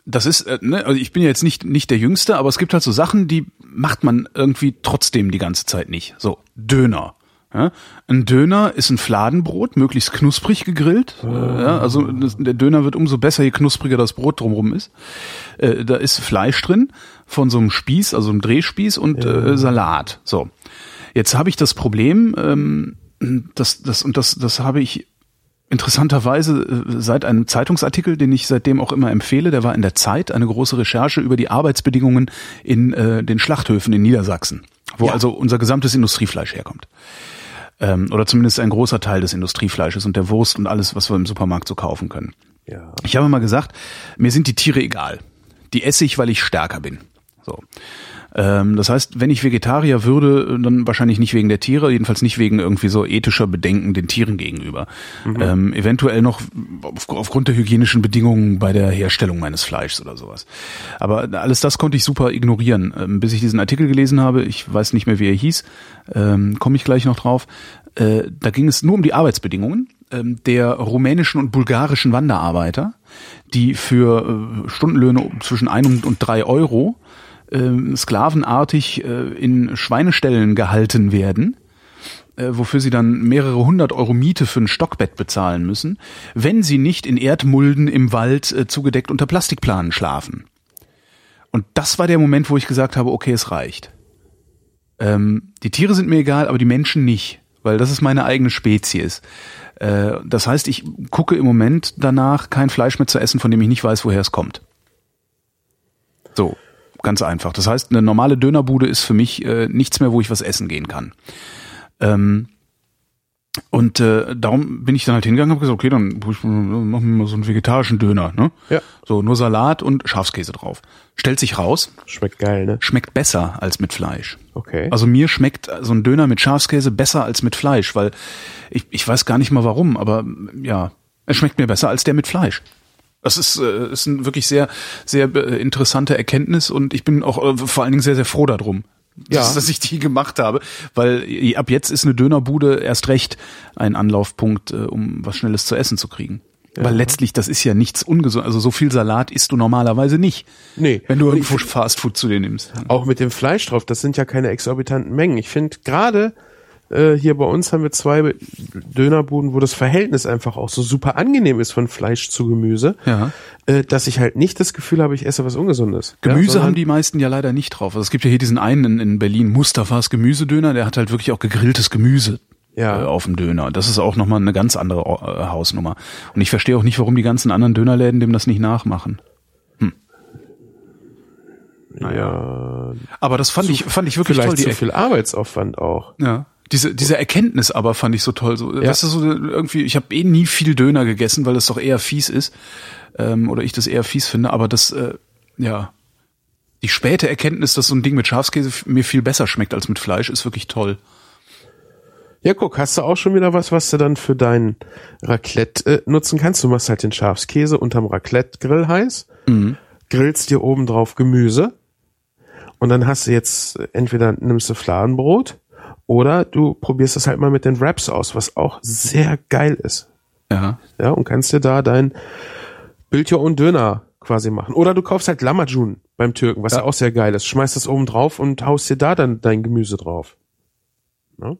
das ist, äh, ne, also ich bin ja jetzt nicht nicht der Jüngste, aber es gibt halt so Sachen, die macht man irgendwie trotzdem die ganze Zeit nicht. So Döner. Ja? Ein Döner ist ein Fladenbrot, möglichst knusprig gegrillt. Äh, ja, also das, der Döner wird umso besser, je knuspriger das Brot drumherum ist. Äh, da ist Fleisch drin von so einem Spieß, also einem Drehspieß und äh, Salat. So. Jetzt habe ich das Problem, ähm, das, das, und das, das habe ich interessanterweise äh, seit einem Zeitungsartikel, den ich seitdem auch immer empfehle, der war in der Zeit eine große Recherche über die Arbeitsbedingungen in äh, den Schlachthöfen in Niedersachsen, wo Ja. also unser gesamtes Industriefleisch herkommt. Ähm, oder zumindest ein großer Teil des Industriefleisches und der Wurst und alles, was wir im Supermarkt so kaufen können. Ja. Ich habe mal gesagt, mir sind die Tiere egal. Die esse ich, weil ich stärker bin. So. Ähm, das heißt, wenn ich Vegetarier würde, dann wahrscheinlich nicht wegen der Tiere, jedenfalls nicht wegen irgendwie so ethischer Bedenken den Tieren gegenüber. Ähm, eventuell noch auf, aufgrund der hygienischen Bedingungen bei der Herstellung meines Fleischs oder sowas. Aber alles das konnte ich super ignorieren, ähm, bis ich diesen Artikel gelesen habe. Ich weiß nicht mehr, wie er hieß. Ähm, Komme ich gleich noch drauf. Äh, da ging es nur um die Arbeitsbedingungen ähm, der rumänischen und bulgarischen Wanderarbeiter, die für äh, Stundenlöhne zwischen ein und, und drei Euro ähm, sklavenartig äh, in Schweineställen gehalten werden, äh, wofür sie dann mehrere hundert Euro Miete für ein Stockbett bezahlen müssen, wenn sie nicht in Erdmulden im Wald äh, zugedeckt unter Plastikplanen schlafen. Und das war der Moment, wo ich gesagt habe, okay, es reicht. Ähm, die Tiere sind mir egal, aber die Menschen nicht, weil das ist meine eigene Spezies. Äh, das heißt, ich gucke im Moment danach, kein Fleisch mehr zu essen, von dem ich nicht weiß, woher es kommt. So, ganz einfach. Das heißt, eine normale Dönerbude ist für mich äh, nichts mehr, wo ich was essen gehen kann. Ähm, und äh, darum bin ich dann halt hingegangen und habe gesagt, okay, dann ich, machen wir mal so einen vegetarischen Döner. Ne? Ja. So, nur Salat und Schafskäse drauf. Stellt sich raus, Schmeckt geil, ne? schmeckt besser als mit Fleisch. Okay. Also mir schmeckt so ein Döner mit Schafskäse besser als mit Fleisch, weil ich, ich weiß gar nicht mal warum, aber ja, es schmeckt mir besser als der mit Fleisch. Das ist, äh, ist ein wirklich sehr, sehr äh, interessante Erkenntnis und ich bin auch äh, vor allen Dingen sehr, sehr froh darum, Ja. dass, dass ich die gemacht habe, weil äh, ab jetzt ist eine Dönerbude erst recht ein Anlaufpunkt, äh, um was Schnelles zu essen zu kriegen. Weil letztlich, das ist ja nichts ungesund. Also so viel Salat isst du normalerweise nicht. Nee. Wenn du irgendwo Fastfood zu dir nimmst. Auch mit dem Fleisch drauf, das sind ja keine exorbitanten Mengen. Ich finde gerade äh, hier bei uns haben wir zwei Dönerbuden, wo das Verhältnis einfach auch so super angenehm ist von Fleisch zu Gemüse, Ja. äh, dass ich halt nicht das Gefühl habe, ich esse was Ungesundes. Gemüse ja, haben die meisten ja leider nicht drauf. Also es gibt ja hier diesen einen in, in Berlin, Mustafas Gemüsedöner, der hat halt wirklich auch gegrilltes Gemüse Ja. äh, auf dem Döner. Das ist auch nochmal eine ganz andere äh, Hausnummer. Und ich verstehe auch nicht, warum die ganzen anderen Dönerläden dem das nicht nachmachen. Ja, Aber das fand ich fand ich wirklich vielleicht toll. Die zu viel Arbeitsaufwand auch. Ja. Diese, diese Erkenntnis aber fand ich so toll. So, Ja. Weißt du, so irgendwie, ich habe eh nie viel Döner gegessen, weil es doch eher fies ist. Ähm, oder ich das eher fies finde, aber das, äh, ja. Die späte Erkenntnis, dass so ein Ding mit Schafskäse mir viel besser schmeckt als mit Fleisch, ist wirklich toll. Ja, guck, hast du auch schon wieder was, was du dann für dein Raclette äh, nutzen kannst? Du machst halt den Schafskäse unterm Raclette-Grill heiß, grillst dir oben drauf Gemüse und dann hast du jetzt äh, entweder nimmst du Fladenbrot oder du probierst es halt mal mit den Wraps aus, was auch sehr geil ist. Ja. Ja, und kannst dir da dein Build Your Own Döner quasi machen. Oder du kaufst halt Lamajun beim Türken, was ja. Auch sehr geil ist. Schmeißt das oben drauf und haust dir da dann dein Gemüse drauf. Ne?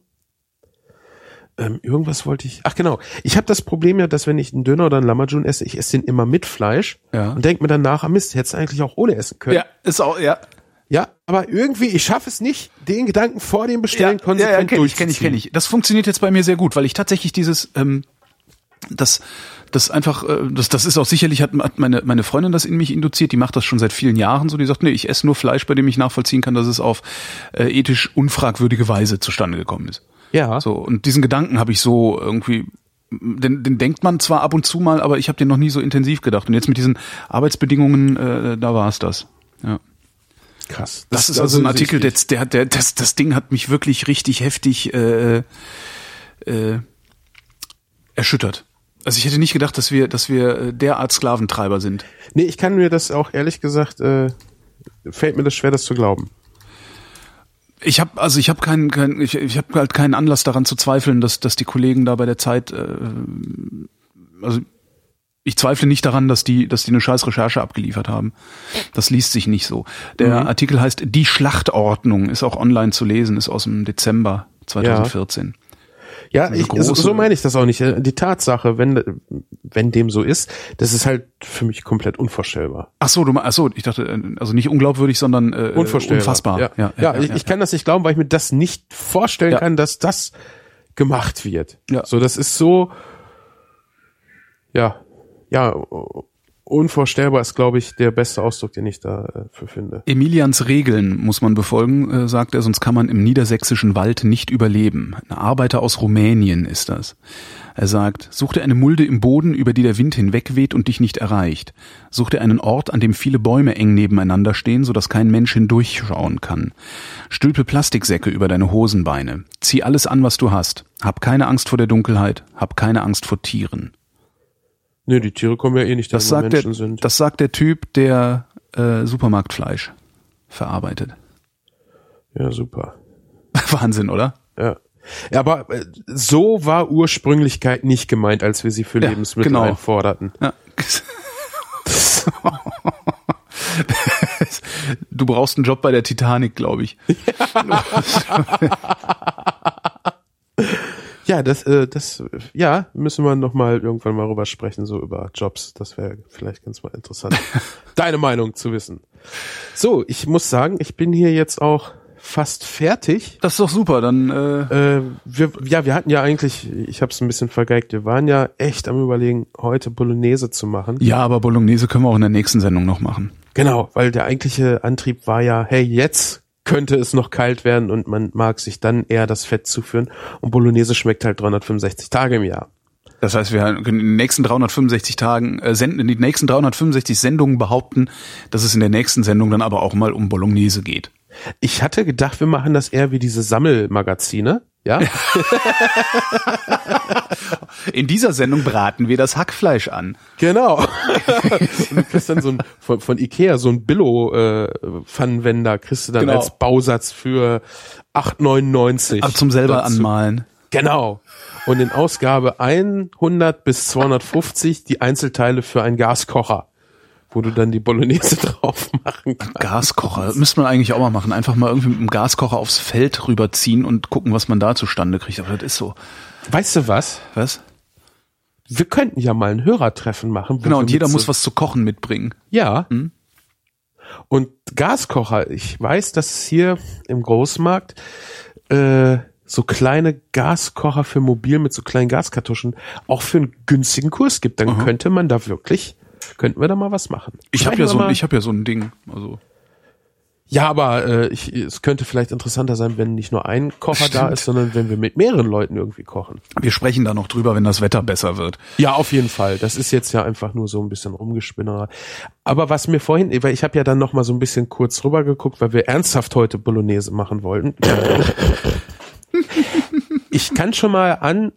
Ähm, irgendwas wollte ich. Ach genau. Ich habe das Problem ja, dass wenn ich einen Döner oder einen Lamajun esse, ich esse den immer mit Fleisch Ja. und denk mir dann nach, ah Mist, hättest du eigentlich auch ohne essen können. Ja, ist auch, ja. Aber irgendwie, ich schaffe es nicht, den Gedanken vor dem Bestellen ja, konsequent ja, ja, kenn ich, kenn ich, durchzuziehen. kenn ich. Das funktioniert jetzt bei mir sehr gut, weil ich tatsächlich dieses, ähm, das, das einfach, äh, das, das ist auch sicherlich, hat, hat meine, meine Freundin das in mich induziert, die macht das schon seit vielen Jahren so, die sagt, nee, ich esse nur Fleisch, bei dem ich nachvollziehen kann, dass es auf äh, ethisch unfragwürdige Weise zustande gekommen ist. Ja. So, und diesen Gedanken habe ich so irgendwie, den, den denkt man zwar ab und zu mal, aber ich habe den noch nie so intensiv gedacht. Und jetzt mit diesen Arbeitsbedingungen, äh, da war es das. Ja. Krass. Das, ist also ein Artikel, der, der, der, das, das Ding hat mich wirklich richtig heftig äh, äh, erschüttert. Also ich hätte nicht gedacht, dass wir, dass wir äh, derart Sklaventreiber sind. Nee, ich kann mir das auch ehrlich gesagt, äh, fällt mir das schwer, das zu glauben. Ich habe also ich habe keinen, keinen ich, ich habe halt keinen Anlass daran zu zweifeln, dass dass die Kollegen da bei der Zeit äh, also ich zweifle nicht daran, dass die dass die eine scheiß Recherche abgeliefert haben. Das liest sich nicht so. Der Artikel heißt Die Schlachtordnung, ist auch online zu lesen, ist aus dem Dezember 2014. Ja, Eine ich, so, so meine ich das auch nicht. Die Tatsache, wenn, wenn dem so ist, das ist halt für mich komplett unvorstellbar. Ach so, du ach so, ich dachte äh, also nicht unglaubwürdig, sondern äh, Unvorstellbar. unfassbar. Ja, ja, ja, ich, ich kann das nicht glauben, weil ich mir das nicht vorstellen Ja. kann, dass das gemacht wird. Ja. So, das ist so, ja, ja, unvorstellbar ist, glaube ich, der beste Ausdruck, den ich dafür finde. Emilians Regeln muss man befolgen, äh, sagt er, sonst kann man im niedersächsischen Wald nicht überleben. Ein Arbeiter aus Rumänien ist das. Er sagt, such dir eine Mulde im Boden, über die der Wind hinwegweht und dich nicht erreicht. Such dir einen Ort, an dem viele Bäume eng nebeneinander stehen, sodass kein Mensch hindurchschauen kann. Stülpe Plastiksäcke über deine Hosenbeine. Zieh alles an, was du hast. Hab keine Angst vor der Dunkelheit. Hab keine Angst vor Tieren. Nö, die Tiere kommen ja eh nicht, Das sagt, der, Menschen sind. das sagt der Typ, der äh, Supermarktfleisch verarbeitet. ja, super. Wahnsinn, oder? Ja. Ja, aber äh, so war Ursprünglichkeit nicht gemeint, als wir sie für Ja, Lebensmittel genau. einforderten. Ja. Du brauchst einen Job bei der Titanic, glaube ich. Ja, das, äh, das, ja, müssen wir noch mal irgendwann mal rüber sprechen, so über Jobs. Das wäre vielleicht ganz mal interessant, deine Meinung zu wissen. So, ich muss sagen, ich bin hier jetzt auch fast fertig. Das ist doch super, dann äh, Äh, wir, ja, wir hatten ja eigentlich, ich habe es ein bisschen vergeigt, wir waren ja echt am überlegen, heute Bolognese zu machen. ja, aber Bolognese können wir auch in der nächsten Sendung noch machen. Genau, weil der eigentliche Antrieb war ja, hey, jetzt könnte es noch kalt werden und man mag sich dann eher das Fett zuführen. Und Bolognese schmeckt halt 365 Tage im Jahr. Das heißt, wir können in den nächsten 365 Tagen, äh, senden, in den nächsten 365 Sendungen behaupten, dass es in der nächsten Sendung dann aber auch mal um Bolognese geht. Ich hatte gedacht, wir machen das eher wie diese Sammelmagazine. Ja, In dieser Sendung braten wir das Hackfleisch an. genau. und du kriegst dann so ein, von, von Ikea so ein Billo-Pfannenwender, kriegst du dann Genau. als Bausatz für 8,99. Also zum selber dazu. anmalen. Genau. Und in Ausgabe 100 bis 250 die Einzelteile für einen Gaskocher, wo du dann die Bolognese drauf machen kannst. Gaskocher, müsste man eigentlich auch mal machen. Einfach mal irgendwie mit dem Gaskocher aufs Feld rüberziehen und gucken, was man da zustande kriegt. Aber das ist so. Weißt du was? Was? Wir könnten ja mal ein Hörertreffen machen. Genau, und jeder muss was zu kochen mitbringen. Ja. Und Gaskocher, ich weiß, dass es hier im Großmarkt äh, so kleine Gaskocher für mobil mit so kleinen Gaskartuschen auch für einen günstigen Kurs gibt. Dann könnte man da wirklich, könnten wir da mal was machen. Ich habe ja so, ich habe ja so ein Ding. Also Ja, aber äh, ich, es könnte vielleicht interessanter sein, wenn nicht nur ein Kocher da Stimmt. ist, sondern wenn wir mit mehreren Leuten irgendwie kochen. wir sprechen da noch drüber, wenn das Wetter besser wird. Ja, auf jeden Fall. Das ist jetzt ja einfach nur so ein bisschen rumgespinnerer. Aber was mir vorhin, weil ich habe ja dann noch mal so ein bisschen kurz rüber geguckt, weil wir ernsthaft heute Bolognese machen wollten. ich kann schon mal an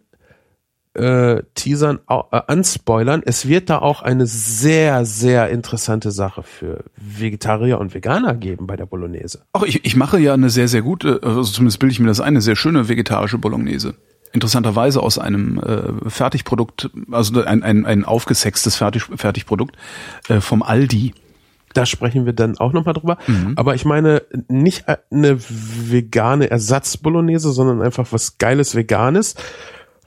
äh, teasern, äh, anspoilern. Es wird da auch eine sehr, sehr interessante Sache für Vegetarier und Veganer geben bei der Bolognese. Ach, ich, ich mache ja eine sehr, sehr gute, also zumindest bilde ich mir das ein, eine sehr schöne vegetarische Bolognese. Interessanterweise aus einem äh, Fertigprodukt, also ein, ein, ein aufgesextes Fertig, Fertigprodukt äh, vom Aldi. Da sprechen wir dann auch nochmal drüber. Aber ich meine nicht eine vegane Ersatz-Bolognese, sondern einfach was Geiles Veganes,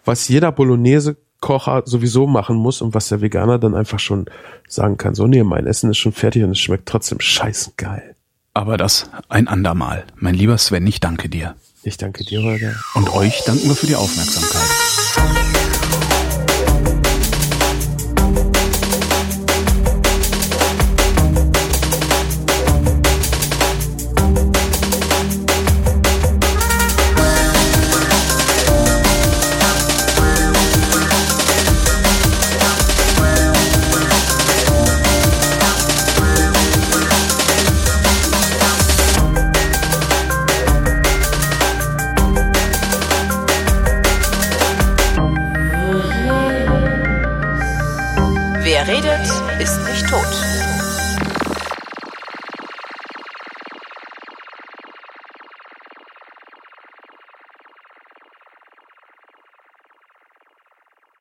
was jeder Bolognese-Kocher sowieso machen muss und was der Veganer dann einfach schon sagen kann, so nee, mein Essen ist schon fertig und es schmeckt trotzdem scheißen geil. Aber das ein andermal. Mein lieber Sven, ich danke dir. Ich danke dir, Holger. Und euch danken wir für die Aufmerksamkeit.